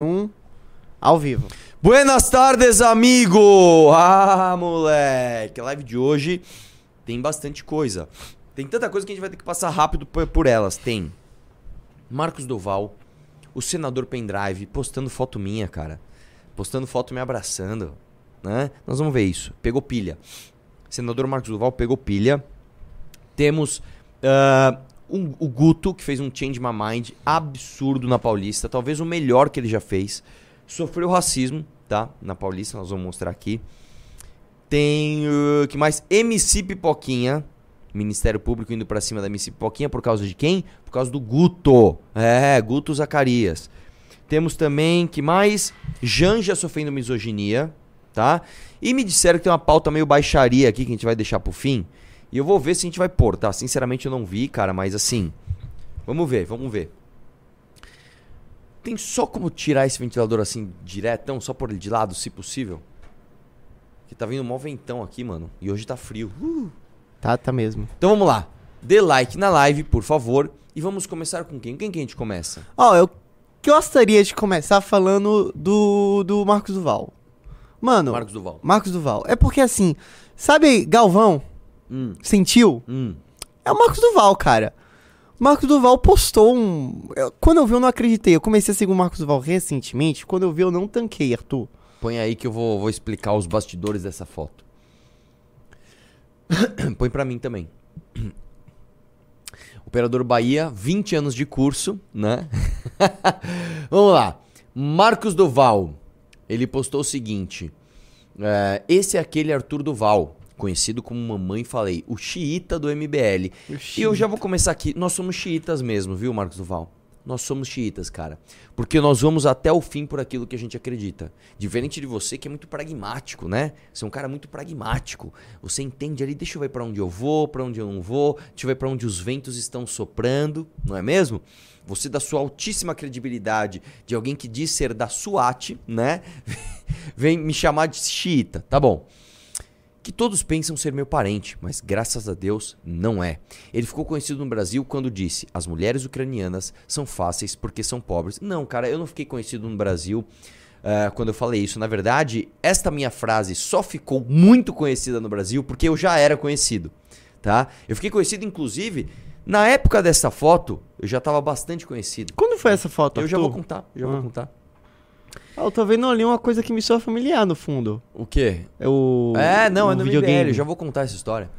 Um, ao vivo. Buenas tardes, amigo! Ah, moleque, a live de hoje tem bastante coisa. Tem tanta coisa que a gente vai ter que passar rápido por, elas. Tem Marcos Doval, o senador Pendrive, postando foto minha, cara. Postando foto me abraçando, né? Nós vamos ver isso. Pegou pilha. Senador Marcos Doval pegou pilha. Temos ah, um- o Guto, que fez um Change My Mind absurdo na Paulista. Talvez o melhor que ele já fez. Sofreu racismo, tá? Na Paulista, nós vamos mostrar aqui. Tem. uh, que mais? MC Pipoquinha. Ministério Público indo pra cima da MC Pipoquinha por causa de quem? Por causa do Guto. É, Guto Zacarias. Temos também, que mais? Janja sofrendo misoginia, tá? E me disseram que tem uma pauta meio baixaria aqui que a gente vai deixar pro fim. E eu vou ver se a gente vai pôr, tá? Sinceramente eu não vi, cara, mas assim. Vamos ver, vamos ver. Tem só como tirar esse ventilador assim diretão, só por ele de lado, se possível? Que tá vindo mó ventão aqui, mano. E hoje tá frio. Uh. Tá, tá mesmo. Então vamos lá. Dê like na live, por favor. E vamos começar com quem? Quem que a gente começa? Ó, eu gostaria de começar falando do, do Marcos Duval. Mano, Marcos Duval. Marcos Duval. É porque assim, sabe Galvão? Hum, Sentiu? hum. É o Marcos Duval, cara. O Marcos Duval postou um. eu- quando eu vi, eu não acreditei. Eu comecei a seguir o Marcos Duval recentemente. Quando eu vi, eu não tanquei, Arthur. Põe aí que eu vou, vou explicar os bastidores dessa foto. Põe pra mim também. Operador Bahia, 20 anos de curso, né? Vamos lá. Marcos Duval. Ele postou o seguinte. é, esse é aquele Arthur Duval, conhecido como Mamãe Falei, o xiita do MBL. E eu já vou começar aqui. Nós somos xiitas mesmo, viu, Marcos Duval? Nós somos xiitas, cara. Porque nós vamos até o fim por aquilo que a gente acredita. Diferente de você, que é muito pragmático, né? Você é um cara muito pragmático. Você entende ali, deixa eu ver pra onde eu vou, pra onde eu não vou, deixa eu ver pra onde os ventos estão soprando, não é mesmo? Você, da sua altíssima credibilidade, de alguém que diz ser da SWAT, né? Vem me chamar de xiita. Tá bom que todos pensam ser meu parente, mas graças a Deus não é. Ele ficou conhecido no Brasil quando disse: as mulheres ucranianas são fáceis porque são pobres. Não, cara, eu não fiquei conhecido no Brasil ah, quando eu falei isso. Na verdade, esta minha frase só ficou muito conhecida no Brasil porque eu já era conhecido, tá? Eu fiquei conhecido, inclusive, na época dessa foto, eu já estava bastante conhecido. Quando foi essa foto, Eu já Arthur? vou contar, já Ah. vou contar. Ah, eu tô vendo ali uma coisa que me soa familiar no fundo. O quê? É o. É, não, o é no MBL, eu já vou contar essa história.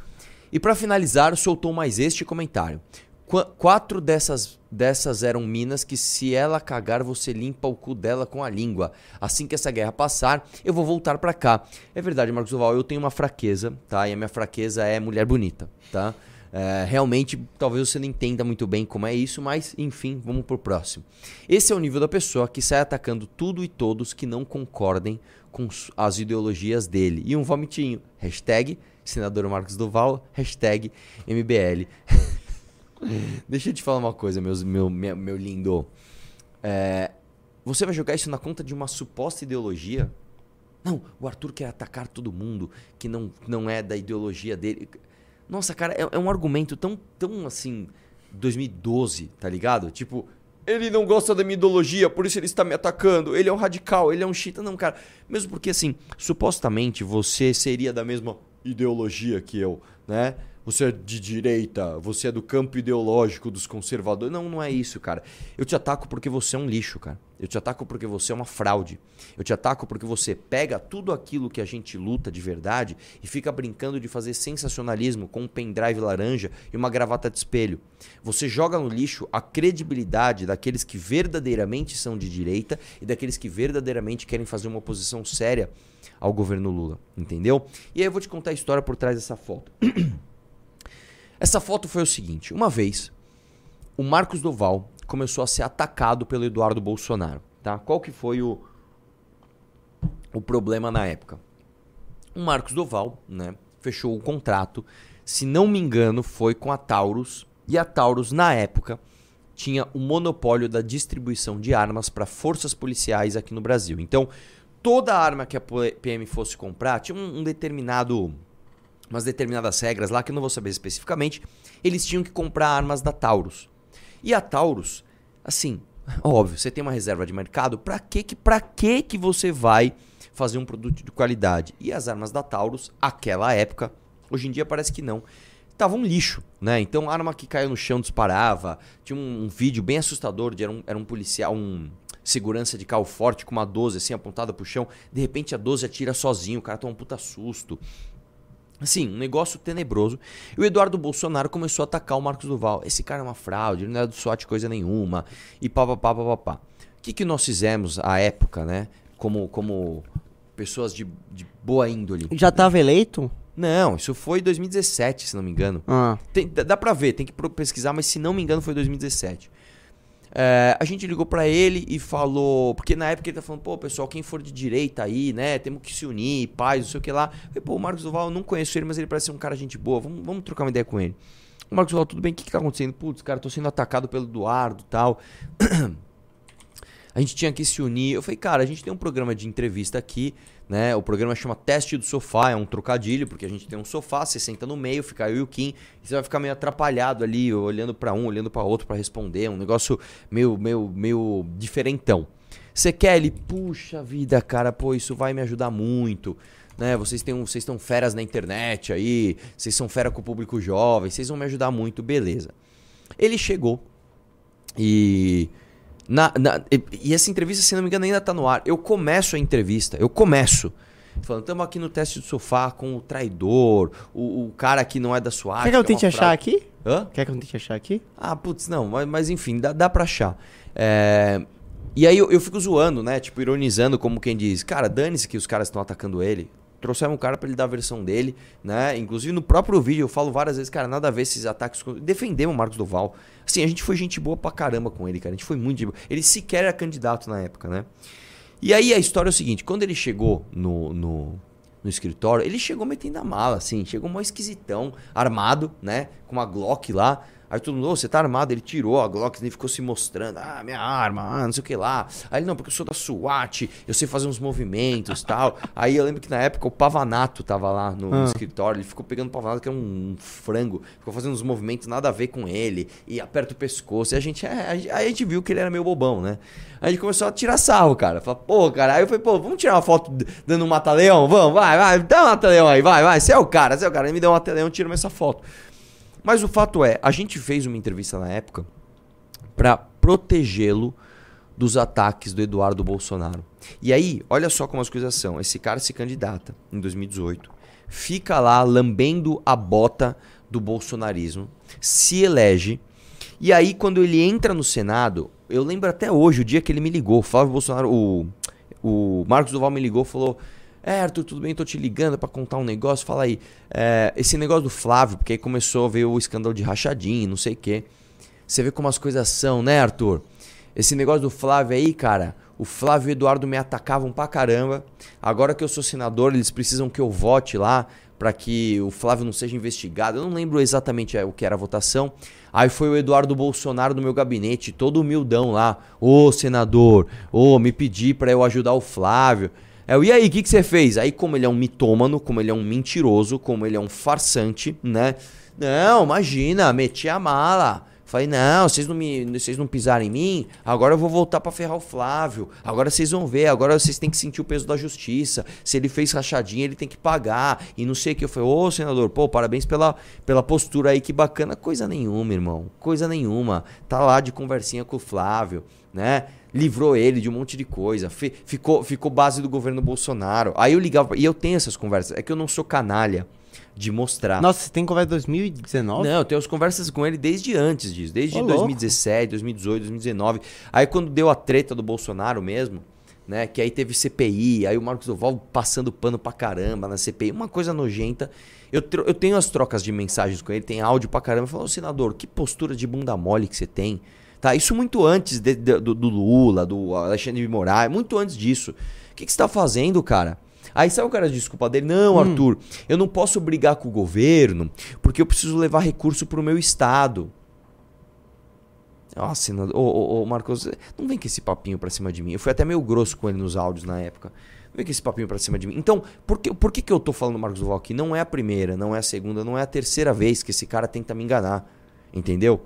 E pra finalizar, soltou mais este comentário. Qua- quatro dessas, dessas eram minas que se ela cagar, você limpa o cu dela com a língua. Assim que essa guerra passar, eu vou voltar pra cá. É verdade, Marcos Duval, eu tenho uma fraqueza, tá? E a minha fraqueza é mulher bonita, tá? É, realmente, talvez você não entenda muito bem como é isso, mas enfim, vamos pro próximo. Esse é o nível da pessoa que sai atacando tudo e todos que não concordem com as ideologias dele. E um vomitinho. Hashtag senador Marcos Duval, hashtag MBL. Deixa eu te falar uma coisa, meus, meu, meu, meu lindo. É, você vai jogar isso na conta de uma suposta ideologia? Não, o Arthur quer atacar todo mundo que não, não é da ideologia dele. Nossa, cara, é, é um argumento tão, tão assim, 2012, tá ligado? Tipo, ele não gosta da minha ideologia, por isso ele está me atacando. Ele é um radical, ele é um chita. Não, cara. Mesmo porque, assim, supostamente você seria da mesma ideologia que eu, né? Você é de direita, você é do campo ideológico dos conservadores. Não, não é isso, cara. Eu te ataco porque você é um lixo, cara. Eu te ataco porque você é uma fraude. Eu te ataco porque você pega tudo aquilo que a gente luta de verdade e fica brincando de fazer sensacionalismo com um pendrive laranja e uma gravata de espelho. Você joga no lixo a credibilidade daqueles que verdadeiramente são de direita e daqueles que verdadeiramente querem fazer uma oposição séria ao governo Lula, entendeu? E aí eu vou te contar a história por trás dessa foto. Essa foto foi o seguinte: uma vez, o Marcos Doval começou a ser atacado pelo Eduardo Bolsonaro, tá? Qual que foi o, o problema na época? O Marcos Doval, né, fechou o contrato, se não me engano, foi com a Taurus, e a Taurus, na época, tinha o monopólio da distribuição de armas para forças policiais aqui no Brasil. Então, toda arma que a PM fosse comprar tinha um, um determinado umas determinadas regras lá que eu não vou saber especificamente, eles tinham que comprar armas da Taurus. E a Taurus, assim, Óbvio, você tem uma reserva de mercado, pra que que, pra que que você vai fazer um produto de qualidade? E as armas da Taurus, aquela época, hoje em dia parece que não, tava um lixo, né? Então, arma que caiu no chão disparava. Tinha um, um vídeo bem assustador de era um, era um policial, um segurança de carro forte com uma 12 assim apontada pro chão. De repente a 12 atira sozinho, o cara toma um puta susto. Assim, um negócio tenebroso. E o Eduardo Bolsonaro começou a atacar o Marcos Duval. Esse cara é uma fraude, ele não é do SWAT coisa nenhuma. E pá, pá, pá, pá, pá. O que, que nós fizemos à época, né? Como, como pessoas de, de boa índole. Já tava eleito? Não, isso foi 2017, se não me engano. Ah. Tem- dá pra ver, tem que pesquisar, mas se não me engano foi 2017. É, a gente ligou pra ele e falou. Porque na época ele tá falando, pô, pessoal, quem for de direita aí, né? Temos que se unir, paz, não sei o que lá. Eu falei, pô, o Marcos Duval, eu não conheço ele, mas ele parece ser um cara gente boa. Vamos, vamos trocar uma ideia com ele. O Marcos Duval, tudo bem? O que, que tá acontecendo? Putz, cara, tô sendo atacado pelo Eduardo tal. A gente tinha que se unir. Eu falei, cara, a gente tem um programa de entrevista aqui, né? O programa chama Teste do Sofá, é um trocadilho, porque a gente tem um sofá, você senta no meio, fica eu e o Kim, e você vai ficar meio atrapalhado ali, olhando pra um, olhando pra outro pra responder, um negócio meio, meio, meio diferentão. Você quer ele, puxa vida, cara, pô, isso vai me ajudar muito. Né, vocês têm vocês estão feras na internet aí, vocês são fera com o público jovem, vocês vão me ajudar muito, beleza. Ele chegou e na, na- e, e essa entrevista, se não me engano, ainda tá no ar. Eu começo a entrevista, eu começo. Falando, estamos aqui no teste do sofá com o traidor, o, o cara que não é da SWAT. Quer que eu é tente achar fraude." aqui? Hã? Quer que eu tente achar aqui? Ah, putz, não, mas, mas enfim, dá, dá pra achar. É, E aí eu, eu fico zoando, né? Tipo, ironizando, como quem diz, cara, dane-se que os caras estão atacando ele. Trouxeram um cara pra ele dar a versão dele, né? Inclusive no próprio vídeo eu falo várias vezes, cara, nada a ver esses ataques. Defendemos o Marcos Duval. Assim, a gente foi gente boa pra caramba com ele, cara. A gente foi muito de boa. Ele sequer era candidato na época, né? E aí a história é o seguinte: quando ele chegou no, no, no escritório, ele chegou metendo a mala, assim, chegou mó esquisitão, armado, né? Com uma Glock lá. Aí todo mundo, "Ô, você tá armado? Ele tirou a Glock, ele ficou se mostrando, ah, minha arma, ah, não sei o que lá. Aí ele, não, porque eu sou da SWAT, eu sei fazer uns movimentos tal. Aí eu lembro que na época o Pavanato tava lá no, Ah. escritório, ele ficou pegando o Pavanato, que é um, frango, ficou fazendo uns movimentos nada a ver com ele, e aperta o pescoço. E a gente, é, aí a gente viu que ele era meio bobão, né? Aí a gente começou a tirar sarro, cara. Falei, pô, cara. Aí eu falei, pô, vamos tirar uma foto dando um mata-leão? Vamos, vai, vai, dá um mata-leão aí, vai, vai. Você é o cara, você é o cara. Ele me deu um mata-leão, tira essa foto. Mas o fato é, a gente fez uma entrevista na época pra protegê-lo dos ataques do Eduardo Bolsonaro. E aí, olha só como as coisas são. Esse cara se candidata em 2018, fica lá lambendo a bota do bolsonarismo, se elege. E aí, quando ele entra no Senado, eu lembro até hoje, o dia que ele me ligou, Flávio Bolsonaro, o, o Marcos Duval me ligou, falou: É, Arthur, tudo bem? Tô te ligando pra contar um negócio. Fala aí, é, esse negócio do Flávio, porque aí começou a ver o escândalo de rachadinho, não sei o quê. Você vê como as coisas são, né, Arthur? Esse negócio do Flávio aí, cara, o Flávio e o Eduardo me atacavam pra caramba. Agora que eu sou senador, eles precisam que eu vote lá pra que o Flávio não seja investigado. Eu não lembro exatamente é, o que era a votação. Aí foi o Eduardo Bolsonaro do meu gabinete, todo humildão lá. Ô, senador, ô, me pedi pra eu ajudar o Flávio. É, e aí, o que, que você fez? Aí, como ele é um mitômano, como ele é um mentiroso, como ele é um farsante, né? Não, imagina, meti a mala. Falei, não, vocês não, me, vocês não pisaram em mim, agora eu vou voltar pra ferrar o Flávio. Agora vocês vão ver, agora vocês têm que sentir o peso da justiça. Se ele fez rachadinha, ele tem que pagar. E não sei o que. Eu falei, ô senador, pô, parabéns pela, pela postura aí, que bacana. Coisa nenhuma, irmão. Coisa nenhuma. Tá lá de conversinha com o Flávio, né? Livrou ele de um monte de coisa. Fi- ficou, ficou base do governo Bolsonaro. Aí eu ligava, e eu tenho essas conversas. É que eu não sou canalha de mostrar. Nossa, você tem conversa de 2019? Não, eu tenho as conversas com ele desde antes disso, desde Ô, louco. 2017, 2018, 2019. Aí quando deu a treta do Bolsonaro mesmo, né, que aí teve CPI, aí o Marcos Duval passando pano pra caramba na CPI, uma coisa nojenta. Eu, eu tenho as trocas de mensagens com ele, tem áudio pra caramba. Falou, senador, que postura de bunda mole que você tem. Tá, isso muito antes de- de- do, do Lula, do Alexandre de Moraes, muito antes disso. O que, que você tá fazendo, cara? Aí sabe o cara de desculpa dele? Não, Arthur, eu não posso brigar com o governo porque eu preciso levar recurso pro meu estado. Nossa, ô, ô, ô, Marcos, não vem com esse papinho pra cima de mim. Eu fui até meio grosso com ele nos áudios na época. Não vem com esse papinho pra cima de mim. Então, por que, por que, que eu tô falando do Marcos Duval aqui? Não é a primeira, não é a segunda, não é a terceira vez que esse cara tenta me enganar. Entendeu?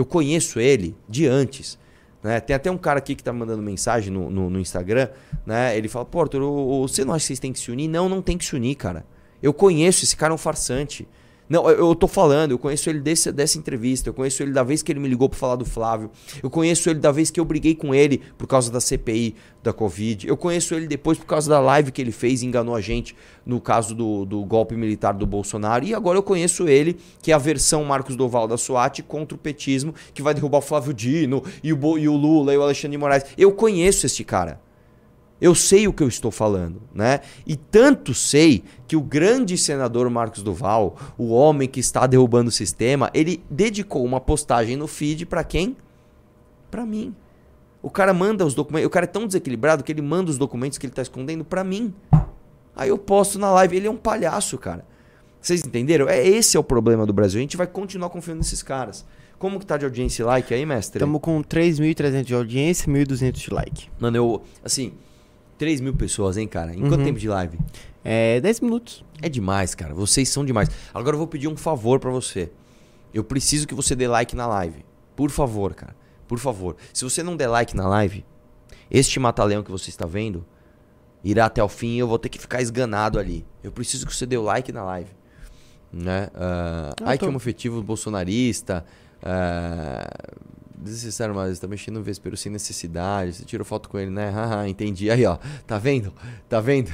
Eu conheço ele de antes. Né? Tem até um cara aqui que tá mandando mensagem no, no, no Instagram, né? Ele fala, pô, Arthur, você não acha que vocês têm que se unir? Não, não tem que se unir, cara. Eu conheço, esse cara é um farsante. Não, eu, tô falando, eu conheço ele desse, dessa entrevista, eu conheço ele da vez que ele me ligou pra falar do Flávio, eu conheço ele da vez que eu briguei com ele por causa da CPI da Covid, eu conheço ele depois por causa da live que ele fez e enganou a gente no caso do, do golpe militar do Bolsonaro, e agora eu conheço ele, que é a versão Marcos Doval da SWAT contra o petismo, que vai derrubar o Flávio Dino, e o, Bo- e o Lula, e o Alexandre de Moraes. Eu conheço esse cara. Eu sei o que eu estou falando, né? E tanto sei que o grande senador Marcos Duval, o homem que está derrubando o sistema, ele dedicou uma postagem no feed para quem? Para mim. O cara manda os documentos, o cara é tão desequilibrado que ele manda os documentos que ele tá escondendo para mim. Aí eu posto na live, ele é um palhaço, cara. Vocês entenderam? É esse é o problema do Brasil. A gente vai continuar confiando nesses caras. Como que tá de audiência e like aí, mestre? Estamos com 3.300 de audiência, 1.200 de like. Mano, eu, assim, 3 mil pessoas, hein, cara? Em quanto tempo de live? É 10 minutos. É demais, cara. Vocês são demais. Agora eu vou pedir um favor pra você. Eu preciso que você dê like na live. Por favor, cara. Por favor. Se você não der like na live, este mata-leão que você está vendo irá até o fim e eu vou ter que ficar esganado ali. Eu preciso que você dê o like na live. Né? Eu ai, tô- que homofetivo bolsonarista. Ah, desnecessário, mas tá mexendo no vespeiro sem necessidade. Você tirou foto com ele, né? Haha, entendi. Aí, ó. Tá vendo? Tá vendo?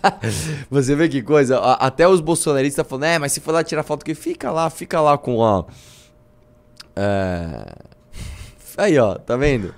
Você vê que coisa? Até os bolsonaristas falando, é, mas se for lá tirar foto que fica lá, fica lá com a. É... Aí, ó, tá vendo?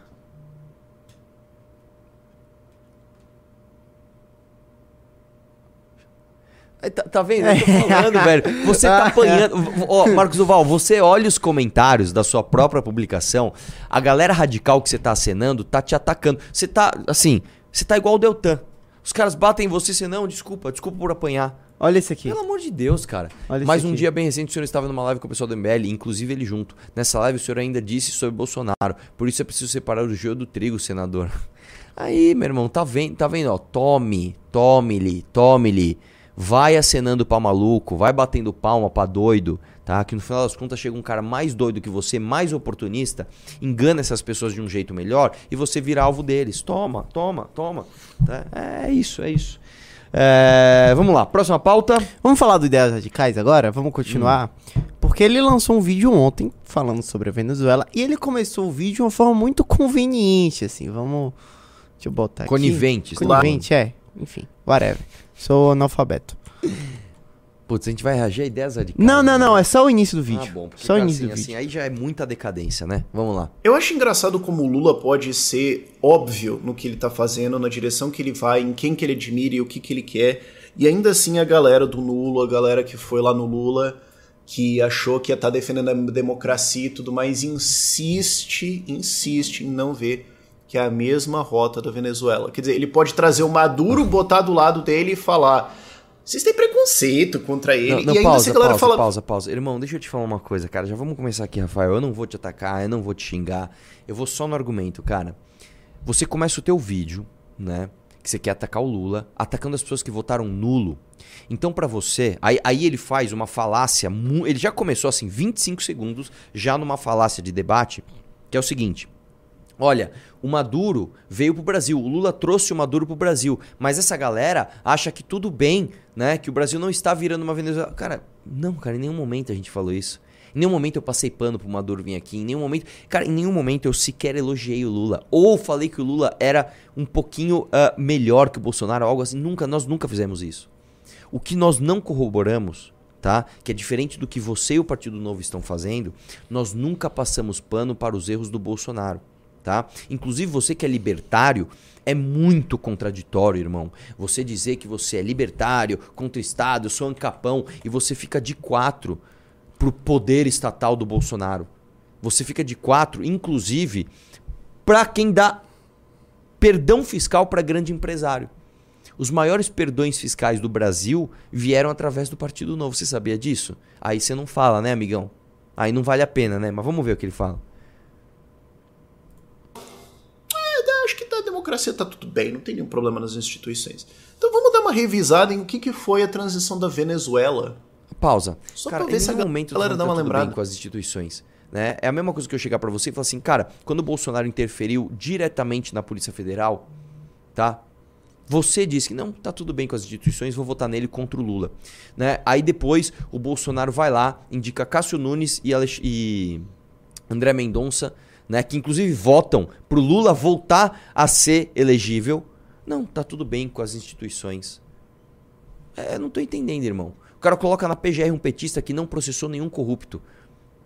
Tá, tá vendo? Eu tô falando, velho. Você tá apanhando. Ó, Marcos Duval, você olha os comentários da sua própria publicação, a galera radical que você tá acenando tá te atacando. Você tá, assim, você tá igual o Deltan. Os caras batem em você, você não, desculpa, desculpa por apanhar. Olha esse aqui. Pelo amor de Deus, cara. Olha Mas isso um aqui. dia bem recente o senhor estava numa live com o pessoal do MBL, inclusive ele junto. Nessa live o senhor ainda disse sobre Bolsonaro. Por isso é preciso separar o joio do trigo, senador. Aí, meu irmão, tá vendo, tá vendo, ó, tome, tome-lhe, tome-lhe. Vai acenando pra maluco, vai batendo palma pra doido, tá? Que no final das contas chega um cara mais doido que você, mais oportunista, engana essas pessoas de um jeito melhor e você vira alvo deles. Toma, toma, toma. Tá? É isso, é isso. É, vamos lá, próxima pauta. Vamos falar do Ideias Radicais agora? Vamos continuar? Porque ele lançou um vídeo ontem falando sobre a Venezuela e ele começou o vídeo de uma forma muito conveniente, assim. Vamos. Deixa eu botar aqui. Coniventes, né? Conivente, é. Enfim, whatever. Sou analfabeto. Putz, a gente vai reagir a ideias radicais. Não, não, não. É só o início do vídeo. Ah, bom, porque só o cara, início assim, do vídeo. assim, aí já é muita decadência, né? Vamos lá. Eu acho engraçado como o Lula pode ser óbvio no que ele tá fazendo, na direção que ele vai, em quem que ele admira e o que que ele quer. E ainda assim a galera do Lula, a galera que foi lá no Lula, que achou que ia estar defendendo a democracia e tudo mais, insiste, insiste em não ver que é a mesma rota da Venezuela. Quer dizer, ele pode trazer o Maduro, botar do lado dele e falar: vocês têm preconceito contra ele. Não, não, e ainda pausa, se a galera pausa, fala. pausa, pausa. Irmão, deixa eu te falar uma coisa, cara. Já vamos começar aqui, Rafael. Eu não vou te atacar, eu não vou te xingar. Eu vou só no argumento, cara. Você começa o teu vídeo, né? Que você quer atacar o Lula, atacando as pessoas que votaram nulo. Então, pra você, aí, aí ele faz uma falácia. Ele já começou assim, 25 segundos, já numa falácia de debate, que é o seguinte. Olha, o Maduro veio pro Brasil, o Lula trouxe o Maduro pro Brasil, mas essa galera acha que tudo bem, né? Que o Brasil não está virando uma Venezuela. Cara, não, cara, em nenhum momento a gente falou isso. Em nenhum momento eu passei pano pro Maduro vir aqui, em nenhum momento. Cara, em nenhum momento eu sequer elogiei o Lula. Ou falei que o Lula era um pouquinho ah, melhor que o Bolsonaro, algo assim. Nunca, nós nunca fizemos isso. O que nós não corroboramos, tá? Que é diferente do que você e o Partido Novo estão fazendo, nós nunca passamos pano para os erros do Bolsonaro, tá? Inclusive você que é libertário, é muito contraditório, irmão. Você dizer que você é libertário, contra o Estado, eu sou ancapão, e você fica de quatro pro poder estatal do Bolsonaro. Você fica de quatro, inclusive, para quem dá perdão fiscal para grande empresário. Os maiores perdões fiscais do Brasil vieram através do Partido Novo. Você sabia disso? Aí você não fala, né, amigão? Aí não vale a pena, né? Mas vamos ver o que ele fala. É, acho que da democracia tá tudo bem, não tem nenhum problema nas instituições. Então vamos dar uma revisada em o que, que foi a transição da Venezuela. Pausa. Só Cara, pra ver em se a momento galera tá dá uma tudo lembrada. bem com as instituições. Né? É a mesma coisa que eu chegar para você e falar assim, cara, quando o Bolsonaro interferiu diretamente na Polícia Federal, tá? Você disse que não, tá tudo bem com as instituições, vou votar nele contra o Lula. Né? Aí depois o Bolsonaro vai lá, indica Cássio Nunes e, Alex... e André Mendonça, né? que inclusive votam pro Lula voltar a ser elegível. Não, tá tudo bem com as instituições. É, não tô entendendo, irmão. O cara coloca na PGR um petista que não processou nenhum corrupto.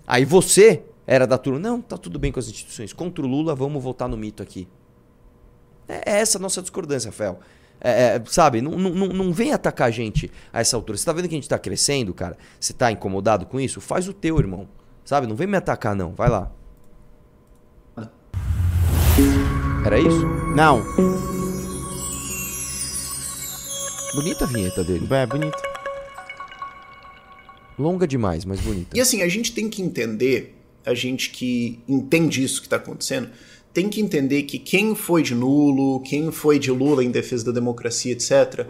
Aí você era da turma, não, tá tudo bem com as instituições. Contra o Lula, vamos votar no mito aqui. É, é essa a nossa discordância, Fel. É, é, sabe, não, não, não vem atacar a gente a essa altura. Você tá vendo que a gente tá crescendo, cara? Você tá incomodado com isso? Faz o teu, irmão. Sabe? Não vem me atacar, não. Vai lá. Era isso? Não. Bonita a vinheta dele. É, bonito. Longa demais, mas bonita. E assim, a gente tem que entender, a gente que entende isso que está acontecendo, tem que entender que quem foi de nulo, quem foi de Lula em defesa da democracia, etc.,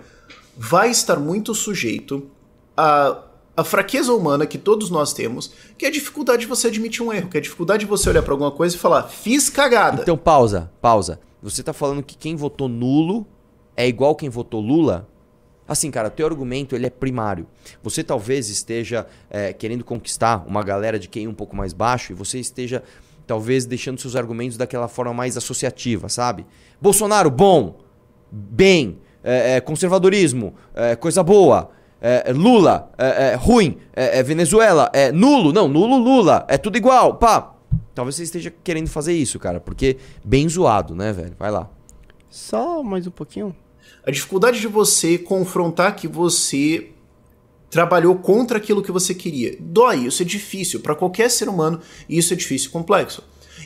vai estar muito sujeito a a fraqueza humana que todos nós temos, que é a dificuldade de você admitir um erro, que é a dificuldade de você olhar para alguma coisa e falar, fiz cagada. Então, pausa, pausa. Você tá falando que quem votou nulo é igual quem votou Lula? Assim, cara, teu argumento ele é primário. Você talvez esteja é, querendo conquistar uma galera de quem um pouco mais baixo e você esteja talvez deixando seus argumentos daquela forma mais associativa, sabe? Bolsonaro, bom, bem, é, é, conservadorismo, coisa boa. É, é, Lula, é, é ruim, é, é, Venezuela, é nulo, não, nulo, Lula, é tudo igual, pá. Talvez você esteja querendo fazer isso, cara, porque bem zoado, né, velho? Vai lá. Só mais um pouquinho. A dificuldade de você confrontar que você trabalhou contra aquilo que você queria. Dói, isso é difícil. Para qualquer ser humano, isso é difícil e complexo.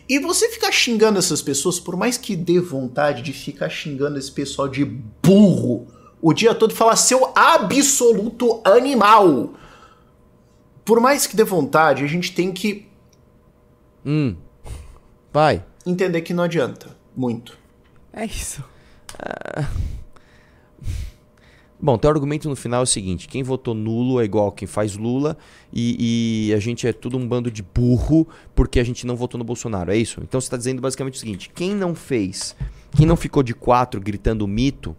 E você ficar xingando essas pessoas, por mais que dê vontade de ficar xingando esse pessoal de burro o dia todo fala seu absoluto animal. Por mais que dê vontade, a gente tem que. Hum. Vai. Entender que não adianta. Muito. É isso. Uh... Bom, teu argumento no final é o seguinte: quem votou nulo é igual quem faz Lula e, e, a gente é tudo um bando de burro porque a gente não votou no Bolsonaro. É isso? Então você está dizendo basicamente o seguinte: quem não fez, quem não ficou de quatro gritando mito,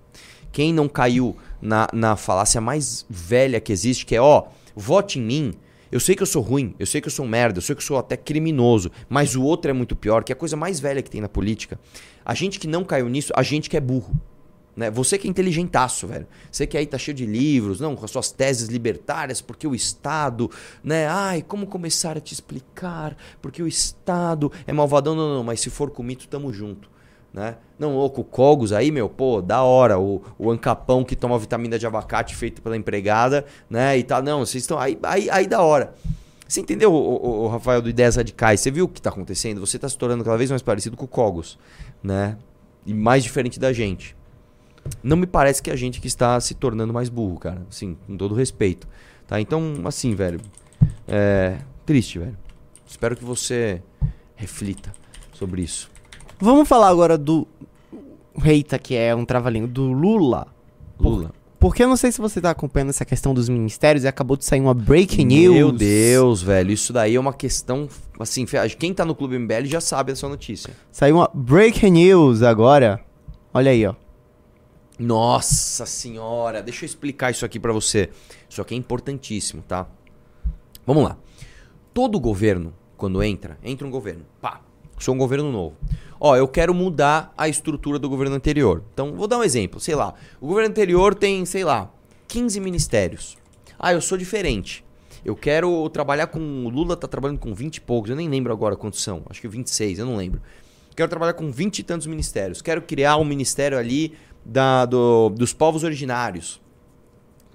quem não caiu na, na falácia mais velha que existe, que é, ó, vote em mim. Eu sei que eu sou ruim, eu sei que eu sou um merda, eu sei que eu sou até criminoso, mas o outro é muito pior, que é a coisa mais velha que tem na política. A gente que não caiu nisso, a gente que é burro. Né? Você que é inteligentaço, velho. Você que aí tá cheio de livros, não, com as suas teses libertárias, porque o Estado, né? Ai, como começar a te explicar? Porque o Estado é malvadão. Não, não, não mas se for com mito, tamo junto né? Não, o Cogos aí, meu, pô, da hora. O, o ancapão que toma vitamina de abacate feito pela empregada, né? E tá, não, vocês estão. Aí, aí, aí da hora. Você entendeu, o, Rafael, do Ideias Radicais? Você viu o que está acontecendo? Você está se tornando cada vez mais parecido com o Cogos, né? E mais diferente da gente. Não me parece que a gente que está se tornando mais burro, cara. Assim, com todo respeito. Tá? Então, assim, velho. É. Triste, velho. Espero que você reflita sobre isso. Vamos falar agora do Reita, que é um trabalhinho do Lula. Lula. Porque eu não sei se você tá acompanhando essa questão dos ministérios e acabou de sair uma breaking news. Meu Deus, velho. Isso daí é uma questão, assim, quem tá no Clube MBL já sabe essa notícia. Saiu uma breaking news agora. Olha aí, ó. Nossa senhora, deixa eu explicar isso aqui para você. Isso aqui é importantíssimo, tá? Vamos lá. Todo governo, quando entra, entra um governo, pá, sou um governo novo. Ó, eu quero mudar a estrutura do governo anterior. Então, vou dar um exemplo. Sei lá, o governo anterior tem, sei lá, 15 ministérios. Ah, eu sou diferente. Eu quero trabalhar com. O Lula tá trabalhando com 20 e poucos, eu nem lembro agora quantos são. Acho que 26, eu não lembro. Quero trabalhar com 20 e tantos ministérios. Quero criar um ministério ali da, do, dos povos originários.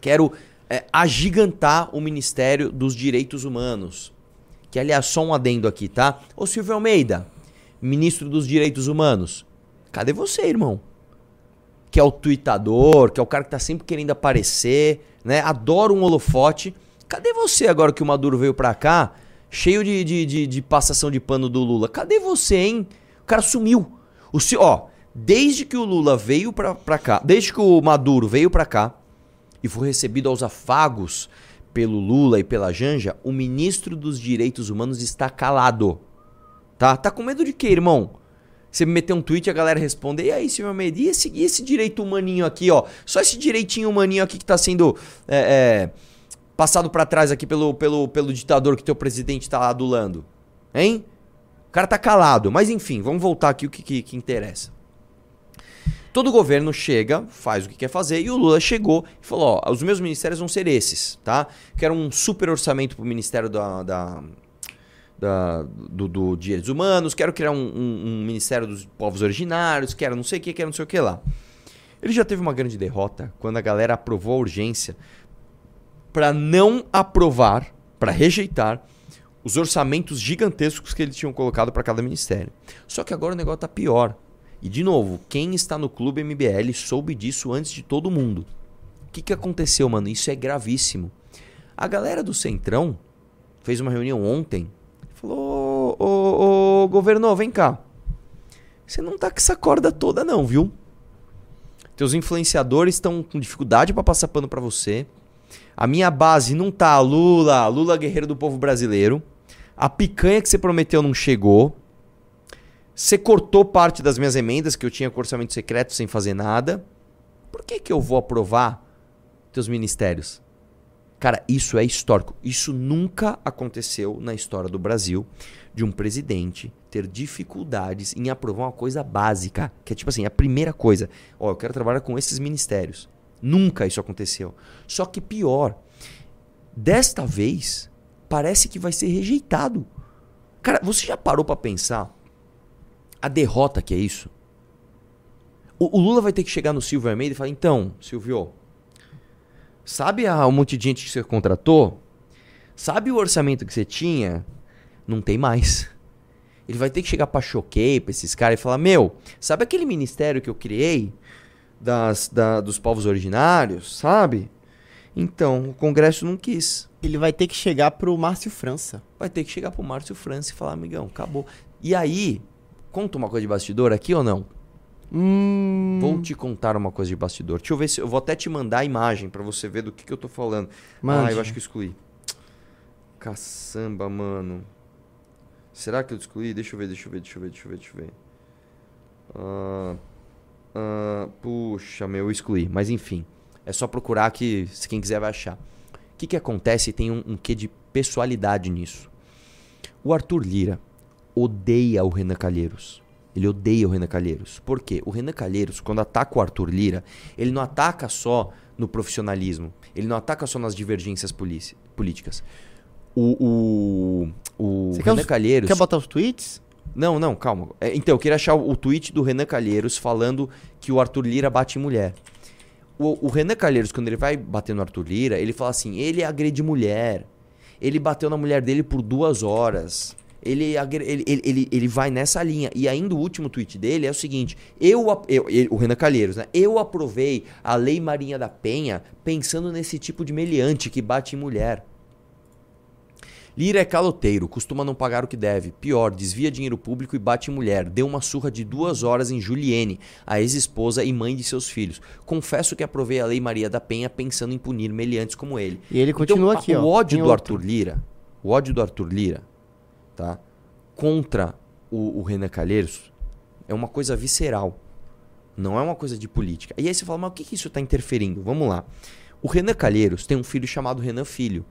Quero é, agigantar o Ministério dos Direitos Humanos. Que, aliás, só um adendo aqui, tá? Ô Silvio Almeida, ministro dos Direitos Humanos. Cadê você, irmão? Que é o tuitador, que é o cara que tá sempre querendo aparecer, né? Adora um holofote. Cadê você agora que o Maduro veio pra cá, cheio de, de, de, de passação de pano do Lula? Cadê você, hein? O cara sumiu. O, ó, desde que o Lula veio pra, pra cá, desde que o Maduro veio pra cá e foi recebido aos afagos pelo Lula e pela Janja, o ministro dos Direitos Humanos está calado. Tá? Tá com medo de quê, irmão? Você meter um tweet e a galera responde, e aí, senhor Almeida, e esse, e esse direito humaninho aqui, ó? Só esse direitinho humaninho aqui que tá sendo é, é, passado para trás aqui pelo, pelo, pelo ditador que teu presidente tá adulando. Hein? O cara tá calado. Mas enfim, vamos voltar aqui o que, que, que interessa. Todo governo chega, faz o que quer fazer, e o Lula chegou e falou: ó, os meus ministérios vão ser esses, tá? Quero um super orçamento pro Ministério da, da, da do, do Direitos Humanos, quero criar um, um, um, Ministério dos Povos Originários, quero não sei o que, quero não sei o que lá. Ele já teve uma grande derrota quando a galera aprovou a urgência para não aprovar, para rejeitar os orçamentos gigantescos que eles tinham colocado para cada ministério. Só que agora o negócio tá pior. E de novo, quem está no clube MBL soube disso antes de todo mundo. O que, que aconteceu, mano? Isso é gravíssimo. A galera do Centrão fez uma reunião ontem. Falou: Ô, ô, governo, vem cá. Você não tá com essa corda toda, não, viu? Teus influenciadores estão com dificuldade para passar pano para você. A minha base não tá Lula, Lula guerreiro do povo brasileiro. A picanha que você prometeu não chegou. Você cortou parte das minhas emendas que eu tinha com orçamento secreto sem fazer nada. Por que, que eu vou aprovar teus ministérios? Cara, isso é histórico. Isso nunca aconteceu na história do Brasil de um presidente ter dificuldades em aprovar uma coisa básica, que é tipo assim, a primeira coisa. Ó, eu quero trabalhar com esses ministérios. Nunca isso aconteceu. Só que pior, desta vez parece que vai ser rejeitado. Cara, você já parou para pensar a derrota que é isso? O, o, Lula vai ter que chegar no Silvio Almeida e falar: então, Silvio, sabe a, o monte de gente que você contratou? Sabe o orçamento que você tinha? Não tem mais. Ele vai ter que chegar pra choquei pra esses caras e falar: Meu, sabe aquele ministério que eu criei das, da, dos povos originários? Sabe? Então, o Congresso não quis. Ele vai ter que chegar pro Márcio França. Vai ter que chegar pro Márcio França e falar: Amigão, acabou. E aí, Conta uma coisa de bastidor aqui ou não? Hum... Vou te contar uma coisa de bastidor. Deixa eu ver se eu vou até te mandar a imagem para você ver do que, que eu tô falando. Mande. Ah, eu acho que eu excluí. Caçamba, mano. Será que eu excluí? Deixa eu ver, deixa eu ver, deixa eu ver, deixa eu ver, deixa eu ver. Uh, uh, puxa, meu, eu excluí. Mas enfim, é só procurar que se quem quiser vai achar. O que, que acontece? Tem um, um quê de pessoalidade nisso. O Arthur Lira, odeia o Renan Calheiros. Ele odeia o Renan Calheiros. Por quê? O Renan Calheiros, quando ataca o Arthur Lira, ele não ataca só no profissionalismo. Ele não ataca só nas divergências políticas. O, o, o Renan quer Calheiros. Quer botar os tweets? Não, não, calma. É, então, eu queria achar o, o, tweet do Renan Calheiros falando que o Arthur Lira bate em mulher. O, o Renan Calheiros, quando ele vai bater no Arthur Lira, ele fala assim: ele agride mulher. Ele bateu na mulher dele por duas horas ele, ele, ele, ele vai nessa linha. E ainda o último tweet dele é o seguinte: eu, eu, o Renan Calheiros, né? Eu aprovei a Lei Marinha da Penha pensando nesse tipo de meliante que bate em mulher. Lira é caloteiro, costuma não pagar o que deve. Pior, desvia dinheiro público e bate em mulher. Deu uma surra de duas horas em Juliene, a ex-esposa e mãe de seus filhos. Confesso que aprovei a Lei Maria da Penha pensando em punir meliantes como ele. E ele continua então, aqui, o ó. ódio do outro. Arthur Lira, o ódio do Arthur Lira tá? contra o, o Renan Calheiros é uma coisa visceral. Não é uma coisa de política. E aí você fala, mas o que, que isso está interferindo? Vamos lá. O Renan Calheiros tem um filho chamado Renan Filho.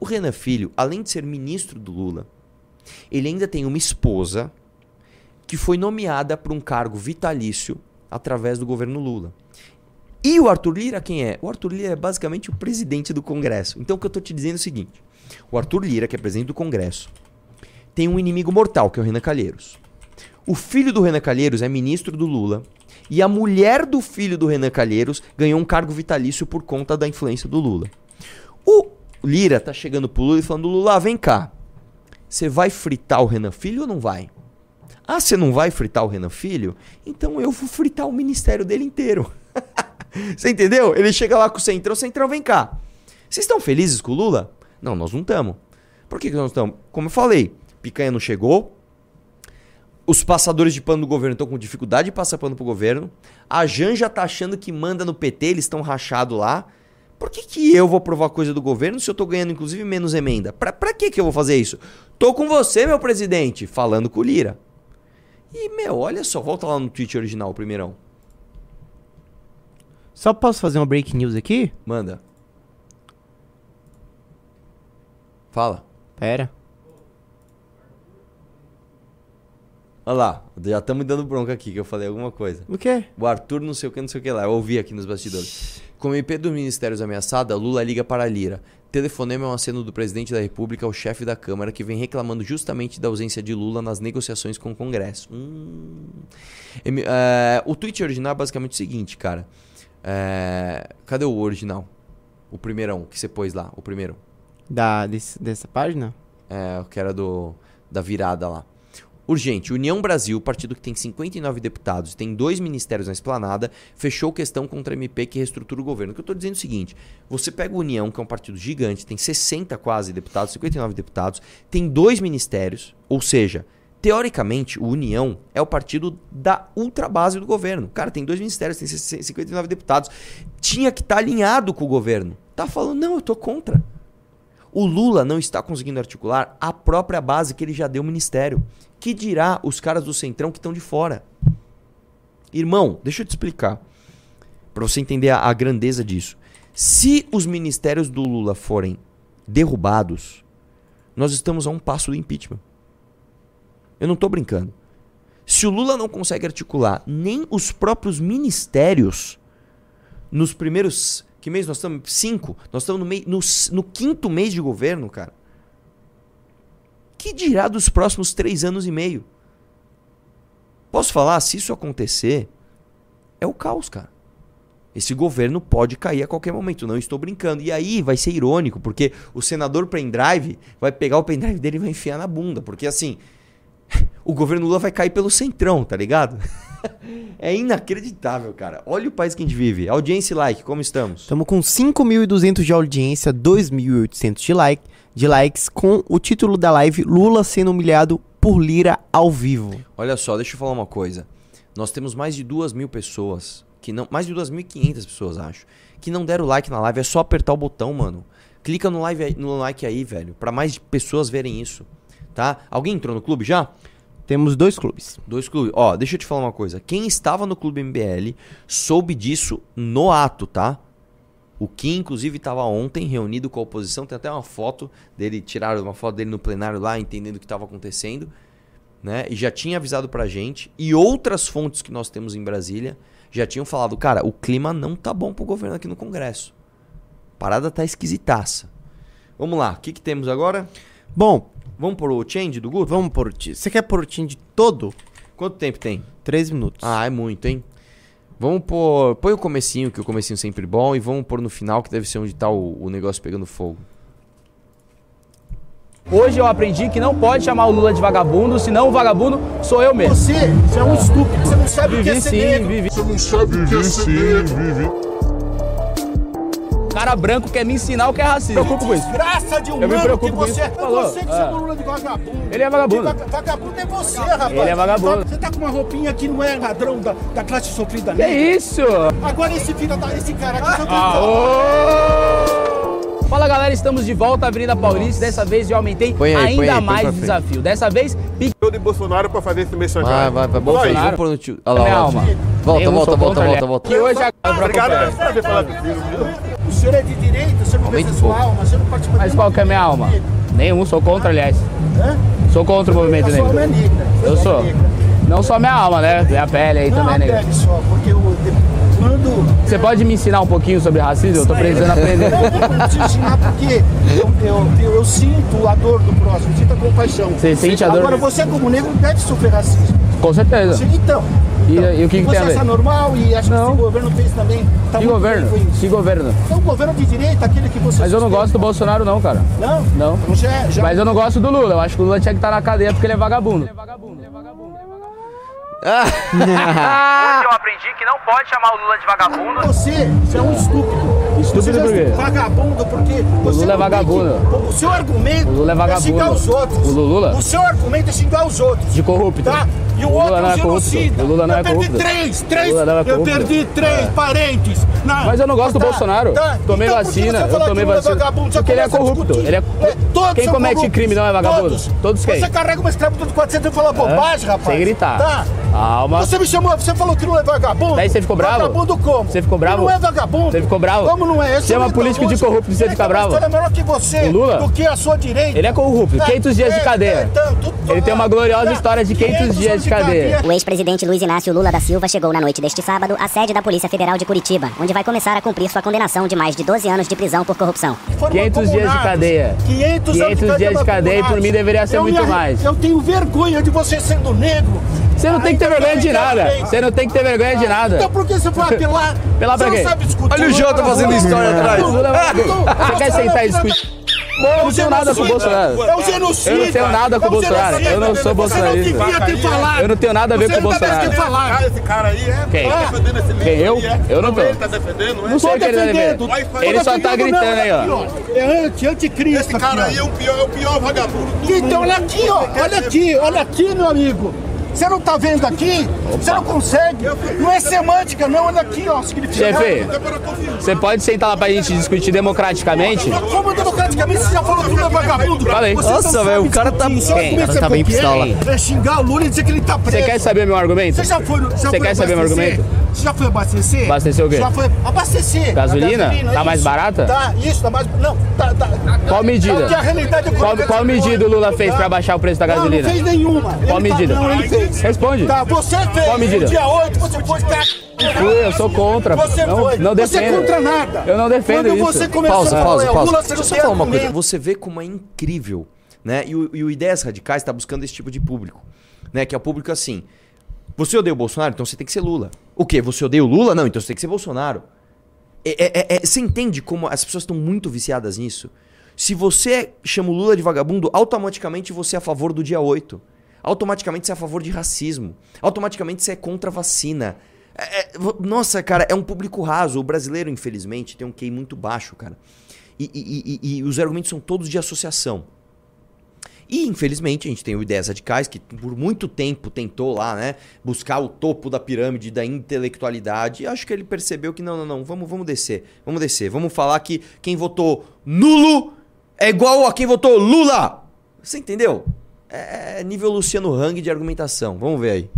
O Renan Filho, além de ser ministro do Lula, ele ainda tem uma esposa que foi nomeada para um cargo vitalício através do governo Lula. E o Arthur Lira quem é? O Arthur Lira é basicamente o presidente do Congresso. Então o que eu estou te dizendo é o seguinte: o Arthur Lira, que é presidente do Congresso, tem um inimigo mortal, que é o Renan Calheiros. O filho do Renan Calheiros é ministro do Lula. E a mulher do filho do Renan Calheiros ganhou um cargo vitalício por conta da influência do Lula. O Lira tá chegando pro Lula e falando: Lula, vem cá. Você vai fritar o Renan Filho ou não vai? Ah, você não vai fritar o Renan Filho? Então eu vou fritar o ministério dele inteiro. você entendeu? Ele chega lá com o Centrão, Centrão, vem cá. Vocês estão felizes com o Lula? Não, nós não estamos. Por que, que nós estamos? Como eu falei, Picanha não chegou. Os passadores de pano do governo estão com dificuldade de passar pano pro governo. A Janja tá achando que manda no PT, eles estão rachados lá. Por que, que eu vou aprovar coisa do governo se eu tô ganhando, inclusive, menos emenda? Pra, pra que, que eu vou fazer isso? Tô com você, meu presidente, falando com o Lira. E, meu, olha só, volta lá no tweet original, primeirão. Só posso fazer uma break news aqui? Manda. Fala. Pera. Olha lá, já estamos dando bronca aqui, que eu falei alguma coisa. O quê? O Arthur não sei o que, não sei o que lá. Eu ouvi aqui nos bastidores. Com o MP dos ministérios ameaçada, Lula liga para a Lira. Telefonema é um aceno do presidente da República ao chefe da Câmara que vem reclamando justamente da ausência de Lula nas negociações com o Congresso. Hum. É, o tweet original é basicamente o seguinte, cara. É, cadê o original? O primeirão que você pôs lá, o primeiro. Da, desse- dessa página? É, o que era do, da virada lá. Urgente, União Brasil, partido que tem 59 deputados e tem dois ministérios na esplanada, fechou questão contra MP que reestrutura o governo. O que eu estou dizendo é o seguinte: você pega o União, que é um partido gigante, tem 60 quase deputados, 59 deputados, tem dois ministérios, ou seja, teoricamente, o União é o partido da ultrabase do governo. Cara, tem dois ministérios, tem 59 deputados. Tinha que estar alinhado com o governo. Tá falando, não, eu tô contra. O Lula não está conseguindo articular a própria base que ele já deu ao ministério. Que dirá os caras do Centrão que estão de fora? Irmão, deixa eu te explicar. Para você entender a, a grandeza disso. Se os ministérios do Lula forem derrubados, nós estamos a um passo do impeachment. Eu não tô brincando. Se o Lula não consegue articular nem os próprios ministérios nos primeiros. Que mês nós estamos? Cinco. Nós estamos no, no, no quinto mês de governo, cara. Que dirá dos próximos três anos e meio? Posso falar? Se isso acontecer, é o caos, cara. Esse governo pode cair a qualquer momento, não estou brincando. E aí vai ser irônico, porque o senador pendrive vai pegar o pendrive dele e vai enfiar na bunda. Porque assim, o governo Lula vai cair pelo centrão, tá ligado? é inacreditável, cara. Olha o país que a gente vive. Audiência e like, como estamos? Estamos com 5.200 de audiência, 2.800 de, like, de likes, com o título da live Lula sendo humilhado por Lira ao vivo. Olha só, deixa eu falar uma coisa. Nós temos mais de duas mil pessoas, que não, mais de 2.500 pessoas, acho, que não deram like na live. É só apertar o botão, mano. Clica no, live, no like aí, velho, pra mais pessoas verem isso, tá? Alguém entrou no clube já? Temos dois clubes. Dois clubes. Ó, deixa eu te falar uma coisa. Quem estava no Clube MBL soube disso no ato, tá? O Kim, inclusive, estava ontem reunido com a oposição. Tem até uma foto dele, tiraram uma foto dele no plenário lá, entendendo o que estava acontecendo. Né? E já tinha avisado pra gente. E outras fontes que nós temos em Brasília já tinham falado: cara, o clima não tá bom pro governo aqui no Congresso. A parada tá esquisitaça. Vamos lá, o que, que temos agora? Bom, Vamos por o change do Guto? vamos por o time. Você quer por o de todo? Quanto tempo tem? 3 minutos. Ah, é muito, hein? Vamos pôr. Põe o comecinho, que o comecinho sempre é bom, e vamos pôr no final, que deve ser onde tá o, o negócio pegando fogo. Hoje eu aprendi que não pode chamar o Lula de vagabundo, senão o vagabundo sou eu mesmo. Você, você é um estúpido. Você não sabe o que é Vivi ser sim, negro. vivi. Você não sabe o que é ser negro. Cara branco quer me ensinar o que é racismo. Eu preocupo com isso. Graça de um Eu me preocupo que com você isso. é. Falou. você que Ah. chama o Lula de vagabundo. Ele é vagabundo. Que vaga- Vagabundo é você, rapaz. Ele é vagabundo. Você tá com uma roupinha que não é ladrão da, da classe sofrida Que negra. isso? Agora esse filho da, esse cara aqui só tem Fala galera, estamos de volta à Avenida Paulista. Dessa vez eu aumentei Põe aí, ainda põe aí, mais o desafio. Dessa vez, pique de Bolsonaro pra fazer esse Vai, mensageiro. vai, vai. Aí. Bolsonaro. No tio. Olha lá, olha. Volta, volta, volta, volta, volta. Que hoje Obrigado, é um prazer falar contigo. O senhor é de direita, você não Aumenta pensa um sua pouco. alma, você não participa Mas qual que é a minha alma? Nenhum, sou contra, aliás. Hã? Sou contra o movimento A sua alma é negro. negra. Eu é sou. negra. Não só minha alma, né? Minha pele aí Não, também é a negra. pele só, porque o, quando... Você pode me ensinar um pouquinho sobre racismo? Eu tô precisando aprender. Não, eu não preciso ensinar porque eu, eu, eu, sinto a dor do próximo, sinto a compaixão. Você sente a dor? Agora, você como negro deve sofrer racismo. Com certeza. Você, então, E- e o que que você tem a ver? acha normal e acha Não. que esse governo fez também... Tá Que governo? bem. Que governo? É um governo de direita, aquele que você Mas eu não sustenta. gosto do Bolsonaro não, cara. Não? Não. Então já, já... Mas eu não gosto do Lula. Eu acho que o Lula tinha que estar na cadeia porque ele é vagabundo. Hoje eu aprendi que não pode chamar o Lula de vagabundo. Você, você é um estúpido. Estúpido por quê? Vagabundo, porque você Lula é vagabundo. que- O seu argumento O Lula é vagabundo. xingar os outros. O Lula? O seu argumento é xingar os outros. De corrupto. Tá? E o, O outro não é é genocida. O Lula não eu é perdi corrupto. três, três. O não é eu perdi três parentes. na- Mas eu não gosto do Tá, Bolsonaro. tá. Tomei Então vacina, eu tomei o é vacina. vagabundo? Porque ele é corrupto. Ele é... todos Quem comete corruptos. crime não é vagabundo? Todos. Todos quem? Você carrega uma escrava de 400 e fala bobagem, rapaz. Sem gritar. Tá. Calma. Você me chamou, você falou que não é vagabundo. Daí você ficou bravo? Vagabundo como? Você ficou bravo? Não é vagabundo. Você ficou bravo? Como não é? Esse Chama é o político de corrupto e você Ele fica tem uma bravo? história melhor que você. O Lula? Do que a sua direita. Ele é corrupto. Tá. 500 dias de É, cadeia. é, Ele tem uma gloriosa Tá. história de 500 dias de cadeia. O ex-presidente Luiz Inácio Lula da Silva chegou na noite deste sábado à sede da Polícia Federal de Curitiba, onde vai começar a cumprir sua condenação de mais de 12 anos de prisão por corrupção. Foram 500 dias de cadeia. 500, 500 dias de cadeia e por mim deveria ser Eu muito mais. Eu tenho vergonha de você sendo negro. Você não tem que ter vergonha de não nada. tem. Você não tem que ter vergonha de nada. Então por que você foi apelar? Apelar pra Você não discutir. Olha o Jota fazendo história atrás. É. Você quer sentar e discutir? Eu não tenho nada com o Bolsonaro. É o genocida. Eu não tenho nada com o É o Bolsonaro. Eu não sou Você bolsonarista. não devia ter falado. Eu não tenho nada a ver Você com o não devia Bolsonaro. ter falado. Cara, esse cara aí é. Quem? Tá defendendo esse livro Quem, eu? é? Eu não tô. Ele tá defendendo, Não é? sei o que ele tá defendendo. Ele só tá gritando não, aí, ó. É anti, anticristo. Esse cara aí é o pior, é o pior vagabundo do Então mundo. olha aqui, ó. Olha aqui, olha aqui, meu amigo. Você não tá vendo aqui? Você não consegue. Não é semântica, não. Olha aqui, ó. Significado. Chefe, você pode sentar lá pra gente discutir democraticamente? Como democraticamente você já falou que o Lula é vagabundo? Falei. Você não Nossa, velho, o cara tá- Quem? é O cara tá bem foi pistola. É xingar o Lula e dizer que ele tá preso. Você quer saber meu argumento? Você já foi, Você quer saber meu abastecer? argumento? Você já foi abastecer? Abastecer o quê? Já foi abastecer. Gasolina? Tá mais barata? Tá, isso, tá mais... Não, tá... tá Qual medida? É realidade Qual, qual medida o. Lula fez Tá? pra baixar o preço da Não, gasolina? não fez nenhuma. Qual Ele tá- medida? Não, ele fez. Responde. Tá, você fez. Qual medida? No dia 8, você foi... Fui, eu sou contra. Você não, foi. não Você é defendo. contra nada. Eu não defendo Quando isso. você começou Pausa, a falar, pausa, é, o pausa. Lula, você Deixa eu não só tem falar uma coisa. Você vê como é incrível, né? E o, e o Ideias Radicais está buscando esse tipo de público, né? Que é o público assim. Você odeia o Bolsonaro, então você tem que ser Lula. O quê? Você odeia o Lula? Não, então você tem que ser Bolsonaro. É- é- é- é- você entende como as pessoas estão muito viciadas nisso? Se você chama o Lula de vagabundo, automaticamente você é a favor do dia 8. Automaticamente você é a favor de racismo. Automaticamente você é contra a vacina. É- é- nossa, cara, é um público raso. O brasileiro, infelizmente, tem um QI muito baixo, cara. E, e- e- e os argumentos são todos de associação. E, infelizmente, a gente tem o Ideias Radicais, que por muito tempo tentou lá, né, buscar o topo da pirâmide da intelectualidade. E acho que ele percebeu que não, não, não, vamos, vamos descer. Vamos descer. Vamos falar que quem votou nulo é igual a quem votou Lula. Você entendeu? É nível Luciano Hang de argumentação. Vamos ver aí.